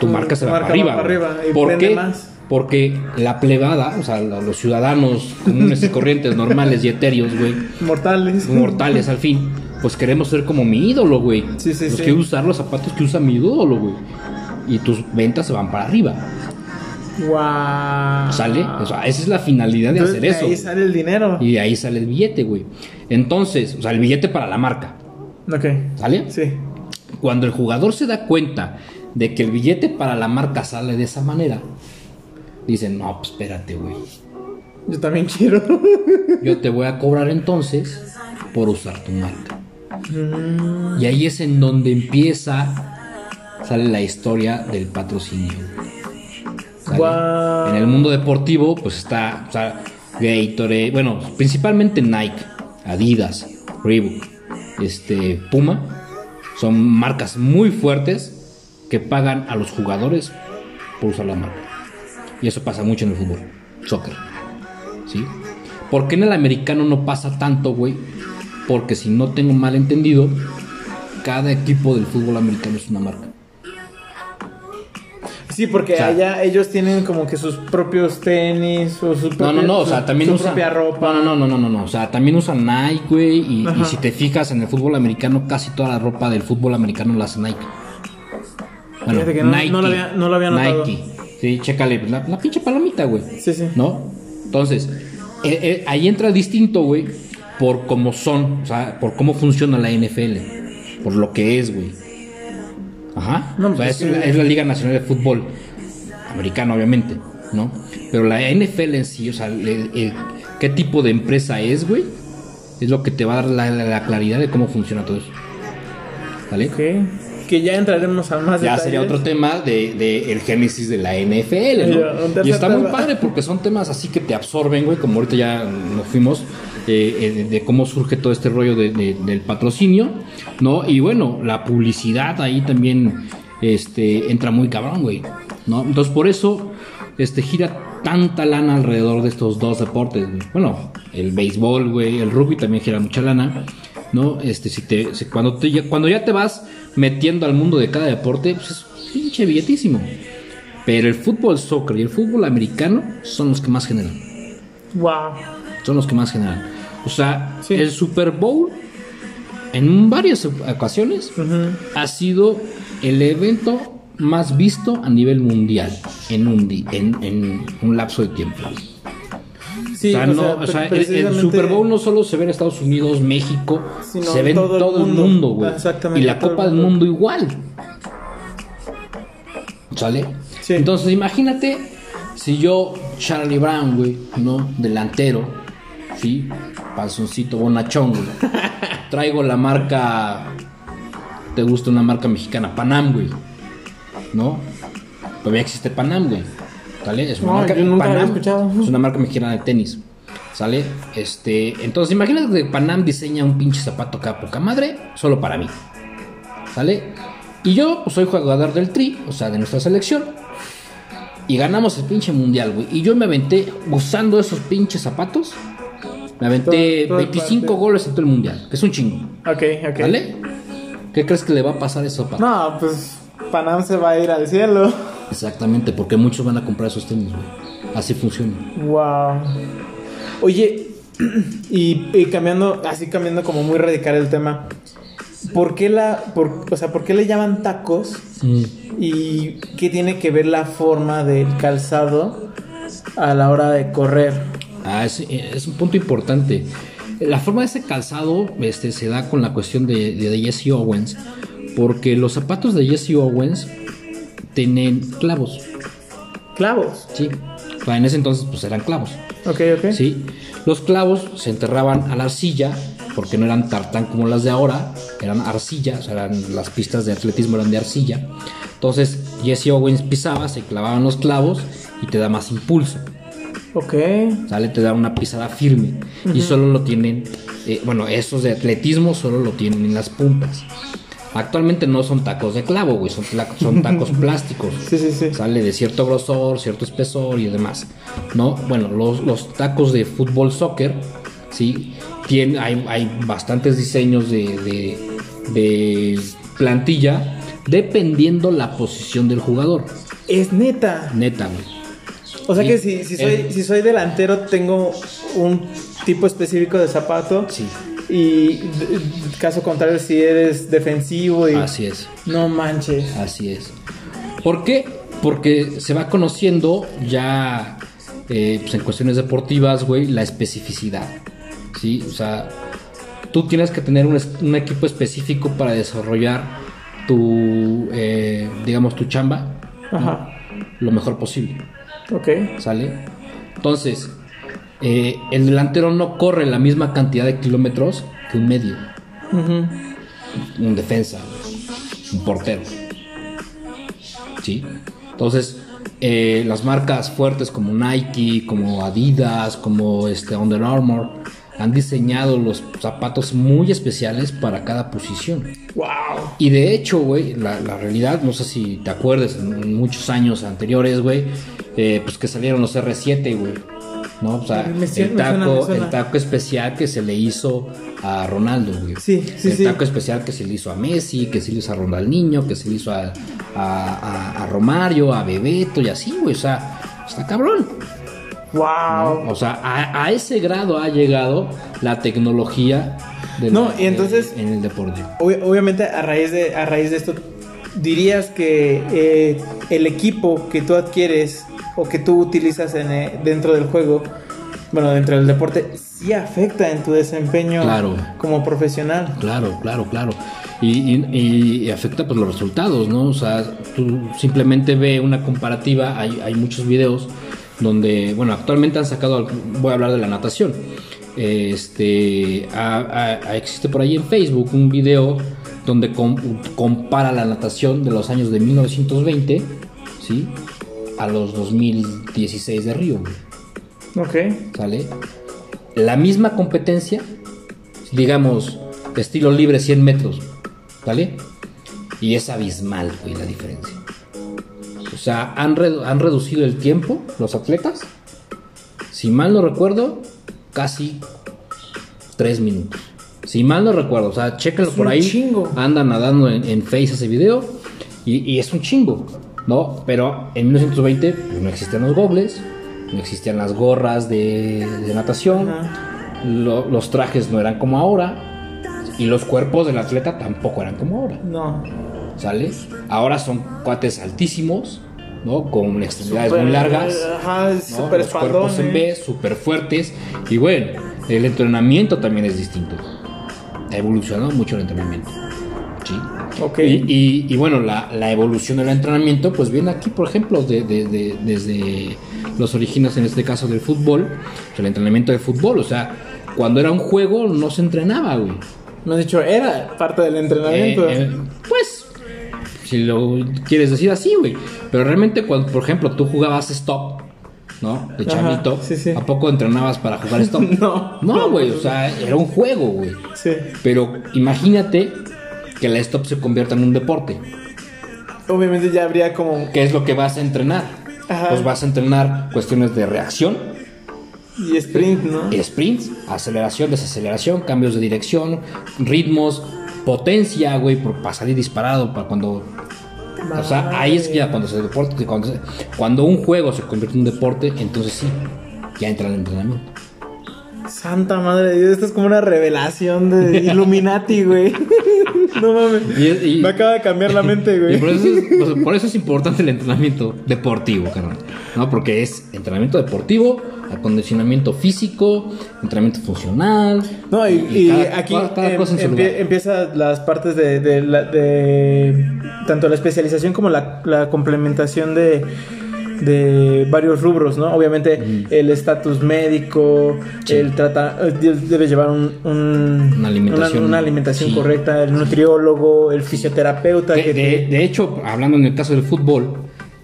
Tu
Tu
marca se va
marca
para arriba.
va para arriba y
¿Por qué?
más.
Porque la plebada, o sea, lo- los ciudadanos comunes y corrientes, normales y etéreos, güey,
Mortales.
mortales al fin, pues queremos ser como mi ídolo, güey.
Sí, sí,
pues
sí.
quiero usar los zapatos que usa mi ídolo, güey. Y tus ventas se van para arriba.
Wow.
¿Sale? O sea, esa es la finalidad de
Entonces,
hacer eso.
Ahí
güey.
sale el dinero.
Y de ahí sale el billete, güey. Entonces, o sea, el billete para la marca.
Ok.
¿Sale?
Sí.
Cuando el jugador se da cuenta de que el billete para la marca sale de esa manera, dicen, no, pues espérate, güey.
Yo también quiero.
Yo te voy a cobrar entonces por usar tu marca. Y ahí es en donde empieza, sale la historia del patrocinio. En el mundo deportivo, pues está, o sea, Gatorade, bueno, principalmente Nike, Adidas, Reebok, este, Puma, Son marcas muy fuertes que pagan a los jugadores por usar la marca. Y eso pasa mucho en el fútbol, soccer. ¿Sí? ¿Por qué en el americano no pasa tanto, güey? Porque si no tengo mal entendido, cada equipo del fútbol americano es una marca.
Sí, porque
O sea-
allá ellos tienen como que sus propios tenis o sus
No, no, no, o sea, también
su
usan.
propia ropa.
No, no, no, no, no, no, o sea, también usan Nike, güey. Y, si te fijas en el fútbol americano, casi toda la ropa del fútbol americano la hace Nike. Bueno,
Fíjate que no-
Nike.
no lo había- no lo había notado.
Nike. Sí, chécale, la, la pinche palomita, güey.
Sí, sí.
¿No? Entonces, eh, eh, ahí entra distinto, güey, por cómo son, o sea, por cómo funciona la NFL, por lo que es, güey. Ajá.
No,
o sea,
pues,
es, la, es la Liga Nacional de Fútbol americano, obviamente, ¿no? Pero la NFL en sí, o sea, el- el- qué tipo de empresa es, güey, es lo que te va a dar la, la- la claridad de cómo funciona todo eso. ¿Vale?
Ok. Que ya entraremos a más
Ya
detalles.
sería otro tema de, de el génesis de la NFL, ¿no? Y está muy padre porque son temas así que te absorben, güey, como ahorita ya nos fuimos, eh, de, de cómo surge todo este rollo de- de- del patrocinio, ¿no? Y bueno, la publicidad ahí también este, entra muy cabrón, güey, ¿no? Entonces por eso este, gira tanta lana alrededor de estos dos deportes, güey. Bueno, el béisbol, güey, el rugby también gira mucha lana, ¿no? Este, si te, si- cuando, te, ya- cuando ya te vas metiendo al mundo de cada deporte, pues es pinche billetísimo. Pero el fútbol soccer y el fútbol americano son los que más generan.
Wow.
Son los que más generan. O sea,
Sí.
el Super Bowl, en varias ocasiones, ha sido el evento más visto a nivel mundial en un, en, en un lapso de tiempo.
Sí,
o sea,
o
no,
sea,
o sea,
pre-
el- Super Bowl no solo se ve en Estados Unidos, México, se ve en
todo
todo,
el mundo.
güey.
Exactamente,
Y la Copa del
mundo.
Mundo igual. ¿Sale?
Sí.
Entonces, imagínate si yo, Charlie Brown, güey, ¿no? Delantero, ¿sí? Panzoncito bonachón, güey. Traigo la marca. ¿Te gusta una marca mexicana? Panam, güey. ¿No? Todavía existe Panam, güey. ¿Sale? Es una
No,
marca.
yo nunca había
Panam
escuchado.
Es una marca mexicana de tenis. ¿Sale? Este. Entonces, imagínate que Panam diseña un pinche zapato acá poca madre, solo para mí. ¿Sale? Y yo pues, soy jugador del Tri, o sea, de nuestra selección. Y ganamos el pinche mundial, güey. Y yo me aventé usando esos pinches zapatos. Me aventé
Todo- todo el
25
parte.
goles en todo el mundial, que es un chingo.
Ok, ok.
¿Vale? ¿Qué crees que le va a pasar a esos zapatos?
No, pues Panam se va a ir al cielo.
Exactamente, porque muchos van a comprar esos tenis, güey. Así funciona.
Wow. Oye, y, y cambiando, así cambiando como muy radical el tema. ¿Por qué la, por, o sea, por qué le llaman tacos? ¿Y qué tiene que ver la forma del calzado a la hora de correr?
Ah, es, es un punto importante. La forma de ese calzado este, se da con la cuestión de, de, de Jesse Owens, porque los zapatos de Jesse Owens tienen clavos,
Clavos.
¿sí? O sea, en ese entonces pues eran clavos,
Ok, ok.
¿sí? Los clavos se enterraban a la arcilla, porque no eran tartán como las de ahora, eran arcilla, o sea, eran, las pistas de atletismo eran de arcilla. Entonces Jesse Owens pisaba, se clavaban los clavos y te da más impulso.
Ok.
¿sale? Te da una pisada firme. Y solo lo tienen, eh, bueno, esos de atletismo solo lo tienen en las puntas. Actualmente no son tacos de clavo, güey, son, tacos plásticos.
Sí, sí, sí.
Sale de cierto grosor, cierto espesor y demás. ¿No? Bueno, los, los tacos de fútbol soccer, ¿sí? Hay, hay bastantes diseños de, de, de plantilla dependiendo la posición del jugador.
Es neta.
Neta, güey.
O sea que si, si, soy,
Eh.
si soy delantero tengo un tipo específico de zapato.
Sí.
Y caso contrario si eres defensivo y...
Así es.
No manches.
Así es. ¿Por qué? Porque se va conociendo ya eh, pues en cuestiones deportivas, güey, la especificidad. ¿Sí? O sea, tú tienes que tener un, equipo específico para desarrollar tu, eh, digamos, tu chamba lo mejor posible.
Ok.
¿Sale? Entonces, eh, el delantero no corre la misma cantidad de kilómetros que un medio, un defensa, un portero. ¿Sí? Entonces, eh, las marcas fuertes como Nike, como Adidas, como este Under Armour, han diseñado los zapatos muy especiales para cada posición.
Wow.
Y de hecho, güey, la, la realidad, no sé si te acuerdas, en, en muchos años anteriores, güey, eh, pues que salieron los R7, güey. ¿No? O sea,
Me suena,
el
me suena, me
taco,
suena.
el taco especial que se le hizo a Ronaldo, güey.
Sí, sí,
el
sí.
taco especial que se le hizo a Messi, que se le hizo a Ronaldinho, que se le hizo a, a, a- a Romario, a Bebeto y así, güey. O sea, está cabrón.
Wow.
O sea, a, a ese grado ha llegado la tecnología de
No,
la-
y entonces-
de- en el deporte.
Ob- obviamente a raíz de a raíz de esto dirías que eh, el equipo que tú adquieres o que tú utilizas en, eh, dentro del juego, bueno, dentro del deporte, sí afecta en tu desempeño
Claro.
como profesional.
Claro, claro, claro. Y, y- y afecta pues los resultados, ¿no? O sea, tú simplemente ve una comparativa, hay, hay muchos videos donde, bueno, actualmente han sacado, voy a hablar de la natación. Este, ha- existe por ahí en Facebook un video donde com- compara la natación de los años de 1920, ¿sí? A los 2016 de Río, güey.
Ok.
¿sale? La misma competencia, digamos, estilo libre 100 metros, ¿vale? Y es abismal, güey, la diferencia. O sea, han, redu- han reducido el tiempo los atletas. Si mal no recuerdo, casi 3 minutos. Si mal no recuerdo, o sea, chéquenlo por ahí.
chingo.
Andan nadando en, en Face ese video. Y, y es un chingo, ¿no? Pero en 1920 pues, no existían los gogles, no existían las gorras de, de natación, lo- los trajes no eran como ahora. Y los cuerpos del atleta tampoco eran como ahora.
No.
¿Sale? Ahora son cuates altísimos, ¿no? Con extremidades muy largas. Los cuerpos en. B, súper fuertes. Y bueno, el entrenamiento también es distinto. Ha evolucionado mucho el entrenamiento. ¿Sí?
Ok.
Y, y- y bueno, la, la evolución del entrenamiento, pues viene aquí, por ejemplo, de- de- de- desde los orígenes, en este caso del fútbol, pues, el entrenamiento de fútbol. O sea, cuando era un juego no se entrenaba, güey.
Me has dicho, era parte del entrenamiento.
Eh, eh, pues, si lo quieres decir así, güey. Pero realmente, cuando, por ejemplo, tú jugabas stop, ¿no? De chavito,
sí, sí.
¿a poco entrenabas para jugar stop?
No.
No, güey, o sea, era un juego, güey.
Sí.
Pero imagínate que la stop se convierta en un deporte.
Obviamente ya habría como.
¿Qué es lo que vas a entrenar?
Ajá.
Pues vas a entrenar cuestiones de reacción,
Y sprint, ¿no?
sprints, aceleración, desaceleración, cambios de dirección, ritmos, potencia, güey, por para salir disparado, para cuando... O sea, ahí es ya cuando se deporte, cuando, se- cuando un juego se convierte en un deporte, entonces sí, ya entra el entrenamiento.
Santa madre de Dios, esto es como una revelación de Illuminati, güey. no mames.
Y- y-
Me acaba de cambiar la mente,
Y
güey.
por eso, es, pues, por eso es importante el entrenamiento deportivo, carnal. ¿No? Porque es entrenamiento deportivo, acondicionamiento físico, entrenamiento funcional.
No, y, y
cada-
aquí
cada- cada
em-
cosa en su
empie-
lugar.
empieza las partes de, de, la- de tanto la especialización como la, la complementación de, de varios rubros, ¿no? Obviamente el estatus médico,
Sí.
el trata, eh, debe llevar un, un-
Una alimentación.
una- una alimentación
Sí.
correcta, el nutriólogo, el fisioterapeuta.
De,
que
de- de hecho, hablando en el caso del fútbol,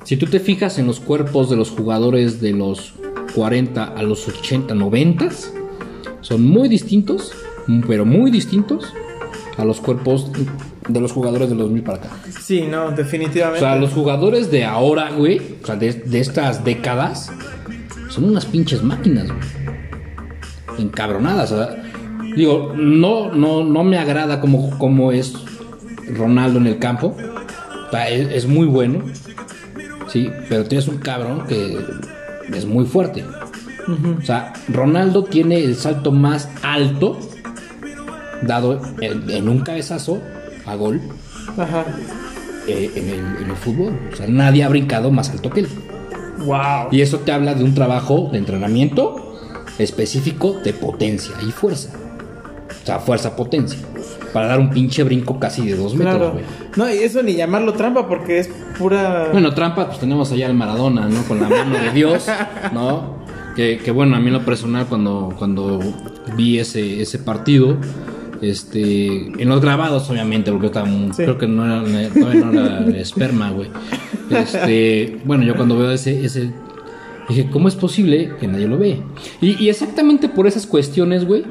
si tú te fijas en los cuerpos de los jugadores de los 40 a los 80, 90, son muy distintos, pero muy distintos a los cuerpos de los jugadores de los 2000 para acá.
Sí, no,
O
definitivamente.
sea, los jugadores de ahora, güey, o sea, de, de estas décadas, son unas pinches máquinas, güey. Encabronadas. O sea, digo, no, no, no me agrada como, como es Ronaldo en el campo. O sea, es, es muy bueno. Sí, pero tienes un cabrón que es muy fuerte. O sea, Ronaldo tiene el salto más alto dado en, en un cabezazo a gol
Ajá.
eh, en, el, en el fútbol. O sea, nadie ha brincado más alto que él.
Wow.
Y eso te habla de un trabajo de entrenamiento específico de potencia y fuerza. O sea, fuerza-potencia. Para dar un pinche brinco casi de dos metros, güey.
No, y eso ni llamarlo trampa porque es pura.
Bueno, trampa, pues tenemos allá al Maradona, ¿no? Con la mano de Dios, ¿no? Que, que bueno, a mí en lo personal, cuando, cuando vi ese, ese partido, este, en los grabados, obviamente, porque
Sí.
creo que no era, todavía no era el esperma, güey. Este, bueno, yo cuando veo ese, ese, Dije, ¿cómo es posible que nadie lo ve? Y, y exactamente por esas cuestiones, güey,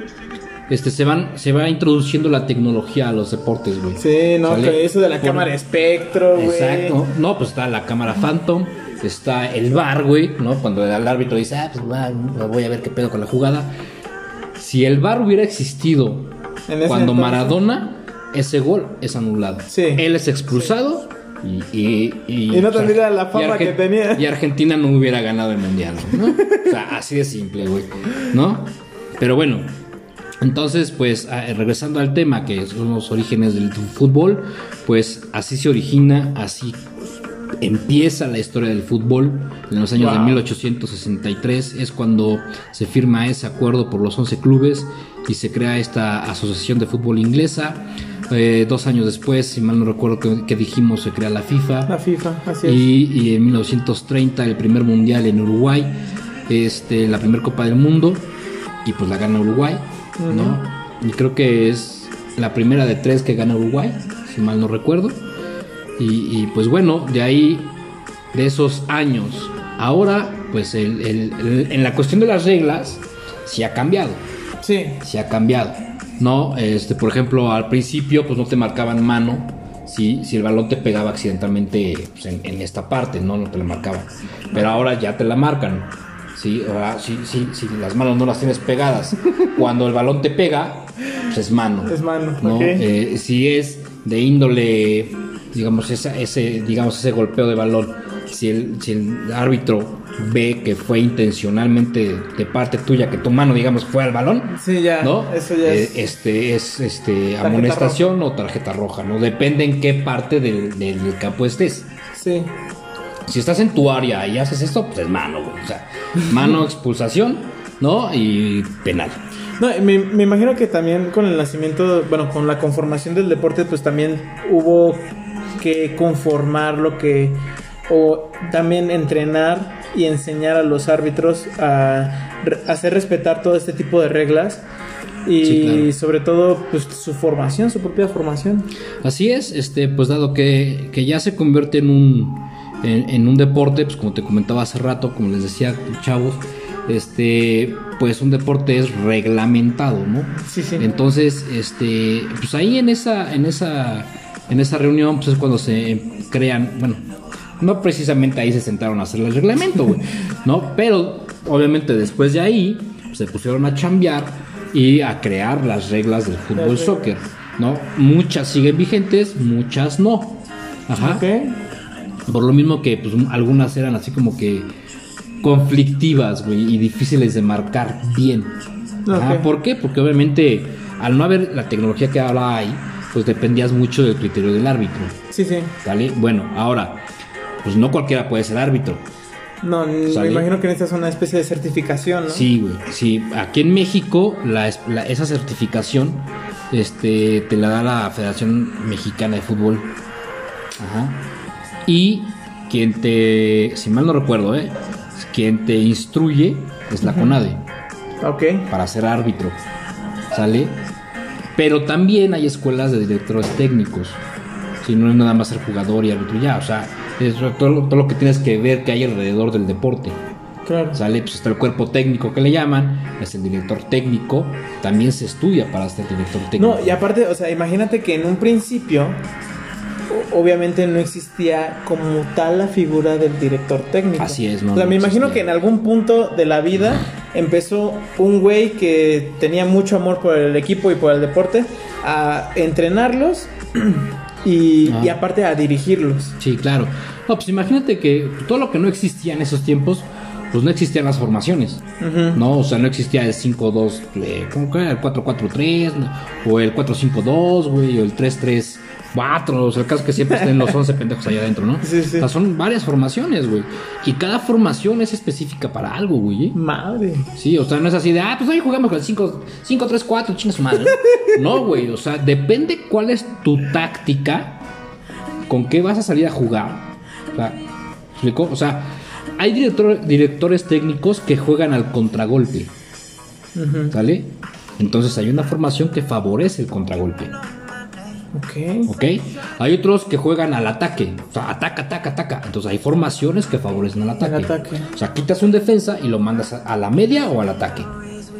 este, se, van, se va introduciendo la tecnología a los deportes, güey.
Sí, no,
¿Sale?
que eso de la
Por-
cámara espectro, güey.
Exacto. No, pues está la cámara Phantom, está el bar, güey, ¿no? Cuando el árbitro dice, ah, pues va, voy a ver qué pedo con la jugada. Si el bar hubiera existido
En
cuando
entonces.
Maradona, ese gol es anulado.
Sí.
Él es expulsado y, y,
Y no tendría la fama que tenía.
Y Argentina no hubiera ganado el mundial, ¿no? O sea, así de simple, güey, ¿no? Pero bueno, entonces, pues, ah, regresando al tema que son los orígenes del fútbol, pues así se origina, así empieza la historia del fútbol. En los años de
Wow.
1863 es cuando se firma ese acuerdo por los 11 clubes y se crea esta asociación de fútbol inglesa. Eh, dos años después, si mal no recuerdo que, que dijimos, se crea la FIFA.
La FIFA, así es.
Y, y en 1930 el primer mundial en Uruguay, este, la primera Copa del Mundo, y pues la gana Uruguay, ¿no? Y creo que es la primera de tres que gana Uruguay, si mal no recuerdo. Y, y, pues bueno, de ahí, de esos años, ahora, pues el- el- el- en la cuestión de las reglas, sí ha cambiado
Sí.
se ha cambiado. No, este, por ejemplo, al principio, pues no te marcaban mano si, si el balón te pegaba accidentalmente pues, en, en esta parte, no, no te la marcaban. Pero ahora ya te la marcan. Sí, ahora sí, sí, si las manos no las tienes pegadas, cuando el balón te pega, pues es mano.
Es mano,
¿no?
ok.
Eh, si es de índole, digamos, esa- ese, digamos, ese golpeo de balón, si el, si el árbitro ve que fue intencionalmente de parte tuya, que tu mano, digamos, fue al balón,
Sí, ya.
¿no?
Eso ya
Eh,
es.
este es este
Tarjeta
amonestación o tarjeta roja, ¿no? Depende en qué parte del, del campo estés.
Sí.
Si estás en tu área y haces esto, pues es mano, güey. O sea, mano, expulsación, ¿no? Y penal.
No, me, me imagino que también con el nacimiento, bueno, con la conformación del deporte, pues también hubo que conformar lo que, o también entrenar y enseñar a los árbitros a re- hacer respetar todo este tipo de reglas y
Sí, claro.
sobre todo pues su formación, su propia formación.
Así es, este, pues dado que, que ya se convierte en un, en, en un deporte, pues como te comentaba hace rato, como les decía, chavos, este, pues un deporte es reglamentado, ¿no?
Sí, sí.
Entonces, este, pues ahí en esa, en esa, en esa reunión, pues es cuando se crean, bueno, no precisamente ahí se sentaron a hacer el reglamento, güey, ¿no? Pero obviamente después de ahí se pusieron a chambear y a crear las reglas del fútbol soccer, ¿no? Muchas siguen vigentes, muchas no. Ajá.
Ok.
Por lo mismo que pues, algunas eran así como que conflictivas, güey, y difíciles de marcar bien. Ajá. ¿Por qué? Porque obviamente al no haber la tecnología que ahora hay, pues dependías mucho del criterio del árbitro.
Sí, sí.
¿Sale? Bueno, ahora, pues no cualquiera puede ser árbitro.
No, me imagino que necesitas una especie de certificación, ¿no?
Sí, güey. Sí, aquí en México la, la- esa certificación este, te la da la Federación Mexicana de Fútbol. Ajá. Y quien te, si mal no recuerdo, ¿eh? quien te instruye es la CONADE
Ok.
para ser árbitro. ¿Sale? Pero también hay escuelas de directores técnicos. Si no es nada más ser jugador y árbitro ya, o sea, es todo, lo- todo lo que tienes que ver que hay alrededor del deporte.
Claro.
¿Sale? Pues está el cuerpo técnico que le llaman, es el director técnico, también se estudia para ser director técnico.
No, y aparte, o sea, imagínate que en un principio, obviamente no existía como tal la figura del director técnico.
Así es, no,
O sea,
no
me imagino
existía.
que en algún punto de la vida empezó un güey que tenía mucho amor por el equipo y por el deporte a entrenarlos y,
Ah.
y aparte a dirigirlos.
Sí, claro. No, pues imagínate que todo lo que no existía en esos tiempos, pues no existían las formaciones.
Ujú.
No, o sea, no existía el 5-2, eh, ¿cómo que era? El 4-4-3, ¿no? o el 4-5-2, güey, o el 3-3-4, o sea, el caso que siempre estén los 11 pendejos allá adentro, ¿no?
Sí, sí.
O sea, son varias formaciones, güey. Y cada formación es específica para algo, güey. ¿eh?
Madre.
Sí, o sea, no es así de, ah, pues hoy jugamos con el 5, 5 3, 4, chinga su madre. No, güey, o sea, depende cuál es tu táctica, con qué vas a salir a jugar. O sea, ¿me explico? O sea, hay director- directores técnicos que juegan al contragolpe,
Ujú.
¿sale? Entonces hay una formación que favorece el contragolpe.
Ok.
¿Ok? Hay otros que juegan al ataque. O sea, ataca, ataca, ataca. Entonces hay formaciones que favorecen al ataque.
Al ataque.
O sea, quitas un defensa y lo mandas a la media o al ataque.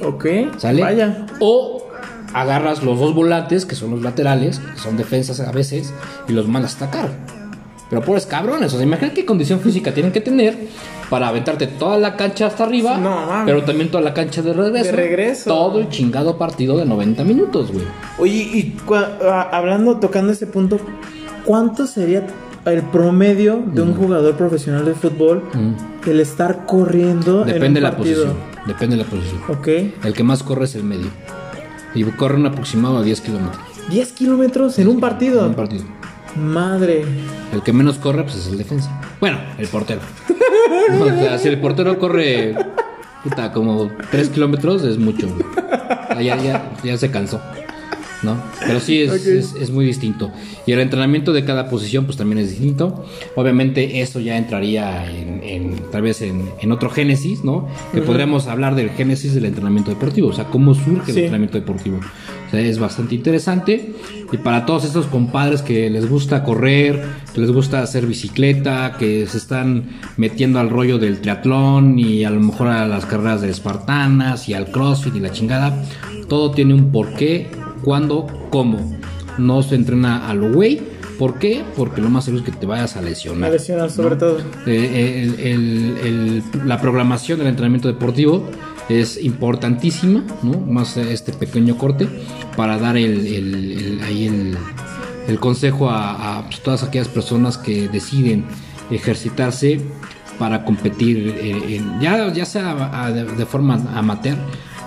Ok.
¿Sale?
Vaya.
O agarras los dos volantes, que son los laterales, que son defensas a veces, y los mandas a atacar. Pero pobres cabrones, o sea, imagínate qué condición física tienen que tener para aventarte toda la cancha hasta arriba,
No,
pero también toda la cancha de regreso.
De regreso.
Todo el chingado partido de 90 minutos, güey.
Oye, y hablando, tocando ese punto, ¿cuánto sería el promedio de un jugador profesional de fútbol el estar corriendo en un
Depende de la
partido?
posición. Depende de la posición.
Ok.
El que más corre es el medio. Y corre un aproximado a 10 kilómetros.
10 kilómetros en un partido.
En un partido.
Madre.
El que menos corre, pues es el defensa. Bueno, el portero. O sea, si el portero corre, como 3 kilómetros, es mucho. Ya, ya, ya se cansó. ¿No? Pero sí es, es, es muy distinto. Y el entrenamiento de cada posición, pues también es distinto. Obviamente, eso ya entraría en, en- tal vez en, en otro génesis, ¿no? Que podríamos hablar del génesis del entrenamiento deportivo. O sea, cómo surge
Sí.
el entrenamiento deportivo. O sea, es bastante interesante. Y para todos estos compadres que les gusta correr, que les gusta hacer bicicleta, que se están metiendo al rollo del triatlón y a lo mejor a las carreras de espartanas y al crossfit y la chingada, todo tiene un porqué, cuándo, cómo. No se entrena a lo güey. ¿Por qué? Porque lo más seguro es que te vayas a lesionar.
A lesionar, sobre
¿no?
todo.
Eh, el- el- el- la programación del entrenamiento deportivo es importantísima, ¿no? Más este pequeño corte para dar el, ahí el, el consejo a, a, pues, todas aquellas personas que deciden ejercitarse para competir, eh, en- ya, ya sea a- de forma amateur,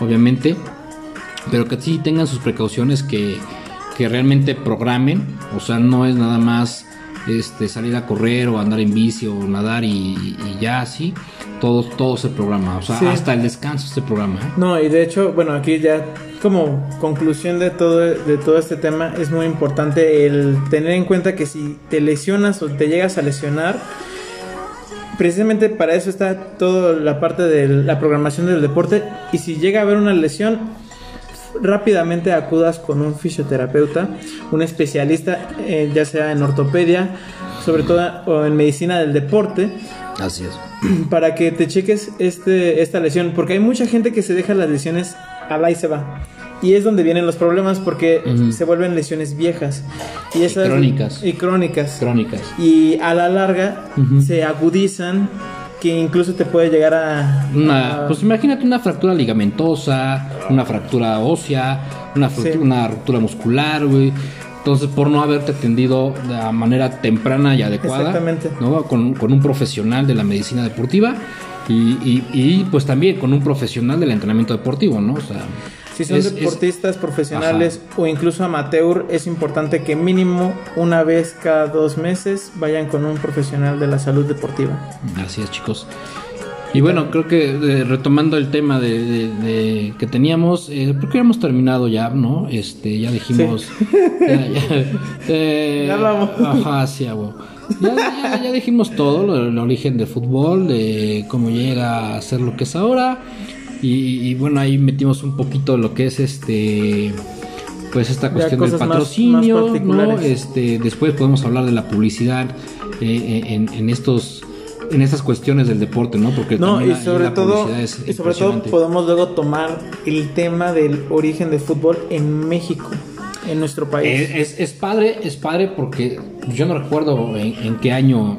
obviamente, pero que sí tengan sus precauciones que, que realmente programen, o sea, no es nada más este salir a correr o andar en bici o nadar y, y ya así, todo, todo se programa, o sea,
Sí.
hasta el descanso se programa. ¿eh?
No, y de hecho, bueno, aquí ya como conclusión de todo, de todo este tema, es muy importante el tener en cuenta que si te lesionas o te llegas a lesionar, precisamente para eso está toda la parte de la programación del deporte. Y si llega a haber una lesión, rápidamente acudas con un fisioterapeuta, un especialista, eh, ya sea en ortopedia, sobre todo o en medicina del deporte,
Así es.
para que te cheques este, esta lesión, porque hay mucha gente que se deja las lesiones al ahí se va. Y es donde vienen los problemas porque se vuelven lesiones viejas y esas
crónicas.
y crónicas.
Crónicas.
Y a la larga se agudizan que incluso te puede llegar a,
Una,
a-
pues imagínate una fractura ligamentosa, una fractura ósea, una, fractura-
Sí.
una ruptura muscular, güey. Entonces, por no haberte atendido de manera temprana y adecuada,
Exactamente.
¿no? Con, con un profesional de la medicina deportiva y, y- y, pues también con un profesional del entrenamiento deportivo, ¿no? O sea,
si son
es- es-
deportistas profesionales o incluso amateur, es importante que mínimo una vez cada dos meses vayan con un profesional de la salud deportiva.
Así es, chicos. Y bueno, creo que eh, retomando el tema de, de- de- que teníamos, eh, creo que terminado ya, ¿no? Este, ya dijimos. Ya, ya, eh,
Ya vamos.
Ajá, sí. Ya, ya- ya dijimos todo, el origen del fútbol, de cómo llega a ser lo que es ahora. Y, y bueno, ahí metimos un poquito lo que es este. Pues esta cuestión del
cosas más- más
patrocinio, ¿no? Este, después podemos hablar de la publicidad eh, en, en estos en estas cuestiones del deporte, ¿no? Porque
No,
también
y sobre
la
todo,
publicidad es
y sobre todo podemos luego tomar el tema del origen del fútbol en México, en nuestro país.
Eh, es, es padre, es padre porque yo no recuerdo en, en qué año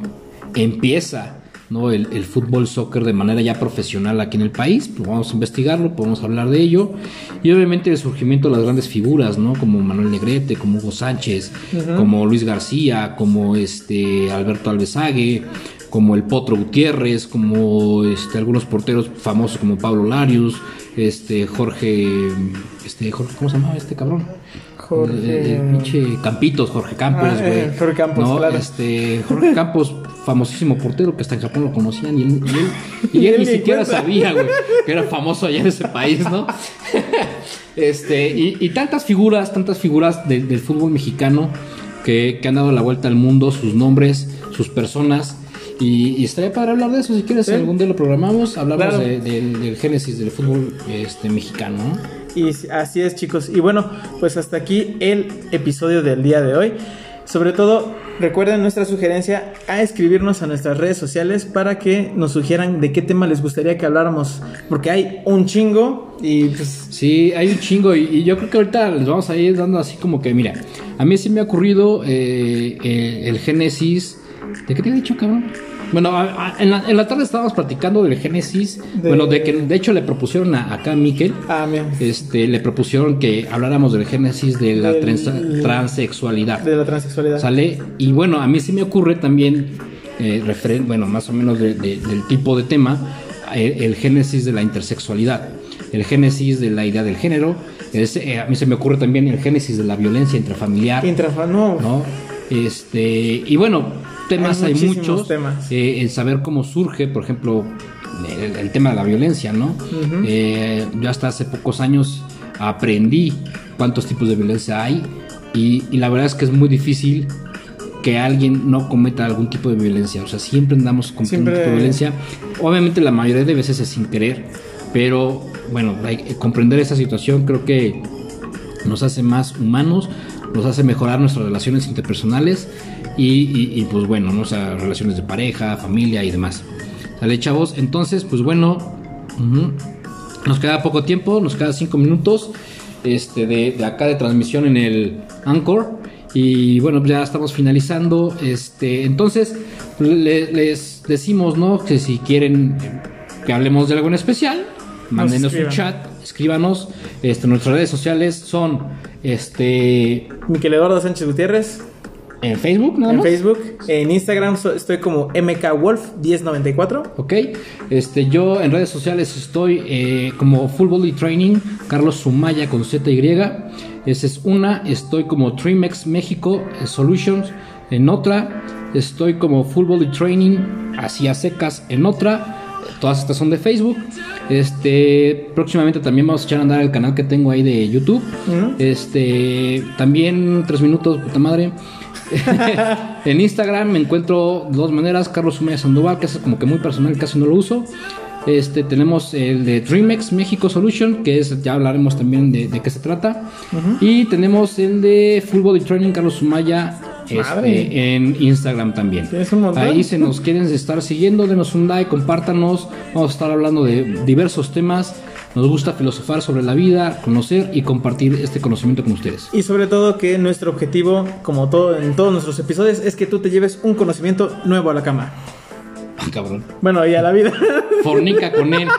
empieza ¿no? el, el fútbol soccer de manera ya profesional aquí en el país. Pues vamos a investigarlo, podemos hablar de ello. Y obviamente el surgimiento de las grandes figuras, ¿no? Como Manuel Negrete, como Hugo Sánchez, como Luis García, como este Alberto Alvesague, como el Potro Gutiérrez, como este, algunos porteros famosos como Pablo Larios, este Jorge, este Jorge, ¿cómo se llama este cabrón?
Jorge-
El, el pinche Campitos, Jorge Campos,
Ah, eh, Jorge Campos,
No,
claro.
Este, Jorge Campos, famosísimo portero que hasta en Japón lo conocían y él, y él- y él ni siquiera sabía, güey, que era famoso allá en ese país, ¿no? Este, y, y tantas figuras, tantas figuras de- del fútbol mexicano que, que han dado la vuelta al mundo, sus nombres, sus personas. Y, y estaría para hablar de eso, si quieres, algún día lo programamos, hablamos
Claro.
de- del, del génesis del fútbol este, mexicano. ¿no?
Y así es, chicos. Y bueno, pues hasta aquí el episodio del día de hoy. Sobre todo, recuerden nuestra sugerencia a escribirnos a nuestras redes sociales para que nos sugieran de qué tema les gustaría que habláramos. Porque hay un chingo y pues...
Sí, hay un chingo y, y yo creo que ahorita les vamos a ir dando así como que, mira, a mí sí me ha ocurrido eh, eh, el génesis... ¿De qué te he dicho, cabrón? Bueno, a- a- en, la, en la tarde estábamos platicando del génesis,
De-
bueno, de que de hecho le propusieron a, acá a Miquel,
Ah, bien.
este, le propusieron que habláramos del génesis de la
Del-
transa- transexualidad.
De la transexualidad.
¿Sale? Y bueno, a mí sí me ocurre también, eh, referen- bueno, más o menos de- de- del tipo de tema, el génesis de la intersexualidad, el génesis de la idea del género, es, eh, a mí se me ocurre también el génesis de la violencia intrafamiliar,
Intrafa- no.
¿no? Este, y bueno, temas
Hay
muchos,
temas.
eh, el saber cómo surge, por ejemplo, el, el tema de la violencia, ¿no? Eh, yo hasta hace pocos años aprendí cuántos tipos de violencia hay y, y la verdad es que es muy difícil que alguien no cometa algún tipo de violencia, o sea, siempre andamos con
Siempre-
tipo de violencia, obviamente la mayoría de veces es sin querer, pero bueno, comprender esa situación creo que nos hace más humanos, nos hace mejorar nuestras relaciones interpersonales y, y- y, pues bueno, ¿no? o sea, relaciones de pareja, familia y demás. ¿Sale, chavos? Entonces, pues bueno, nos queda poco tiempo, nos queda cinco minutos este, de, de acá de transmisión en el Anchor. Y bueno, ya estamos finalizando. Este, entonces, le- les decimos, ¿no? Que si quieren que hablemos de algo en especial, mándenos un chat, escríbanos. Este, nuestras redes sociales son este
Miquel Eduardo Sánchez Gutiérrez.
en Facebook, nada
En
más.
Facebook. En Instagram estoy como MKWolf1094.
Ok, este, yo en redes sociales estoy eh, como Full Body Training, Carlos Sumaya con ZY. Esa es una. Estoy como Trimex México eh, Solutions en otra. Estoy como Full Body Training, así a secas en otra. Todas estas son de Facebook. Este, próximamente también vamos a echar a andar el canal que tengo ahí de YouTube. Este, también tres minutos, puta madre. en Instagram me encuentro de dos maneras, Carlos Sumaya Sandoval, que es como que muy personal, casi no lo uso. Este, tenemos el de Dreamex México Solution, que es, ya hablaremos también de, de qué se trata. Y tenemos el de Full Body Training Carlos Sumaya este, en Instagram también.
Un montón.
Ahí se nos quieren estar siguiendo, denos un like, compártanos. Vamos a estar hablando de diversos temas. Nos gusta filosofar sobre la vida, conocer y compartir este conocimiento con ustedes.
Y sobre todo que nuestro objetivo, como todo en todos nuestros episodios, es que tú te lleves un conocimiento nuevo a la cama.
Ah, cabrón.
Bueno, y a la vida.
Fornica con él.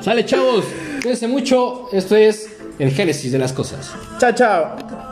Sale, chavos. Cuídense mucho. Esto es el génesis de las cosas.
chao, chao.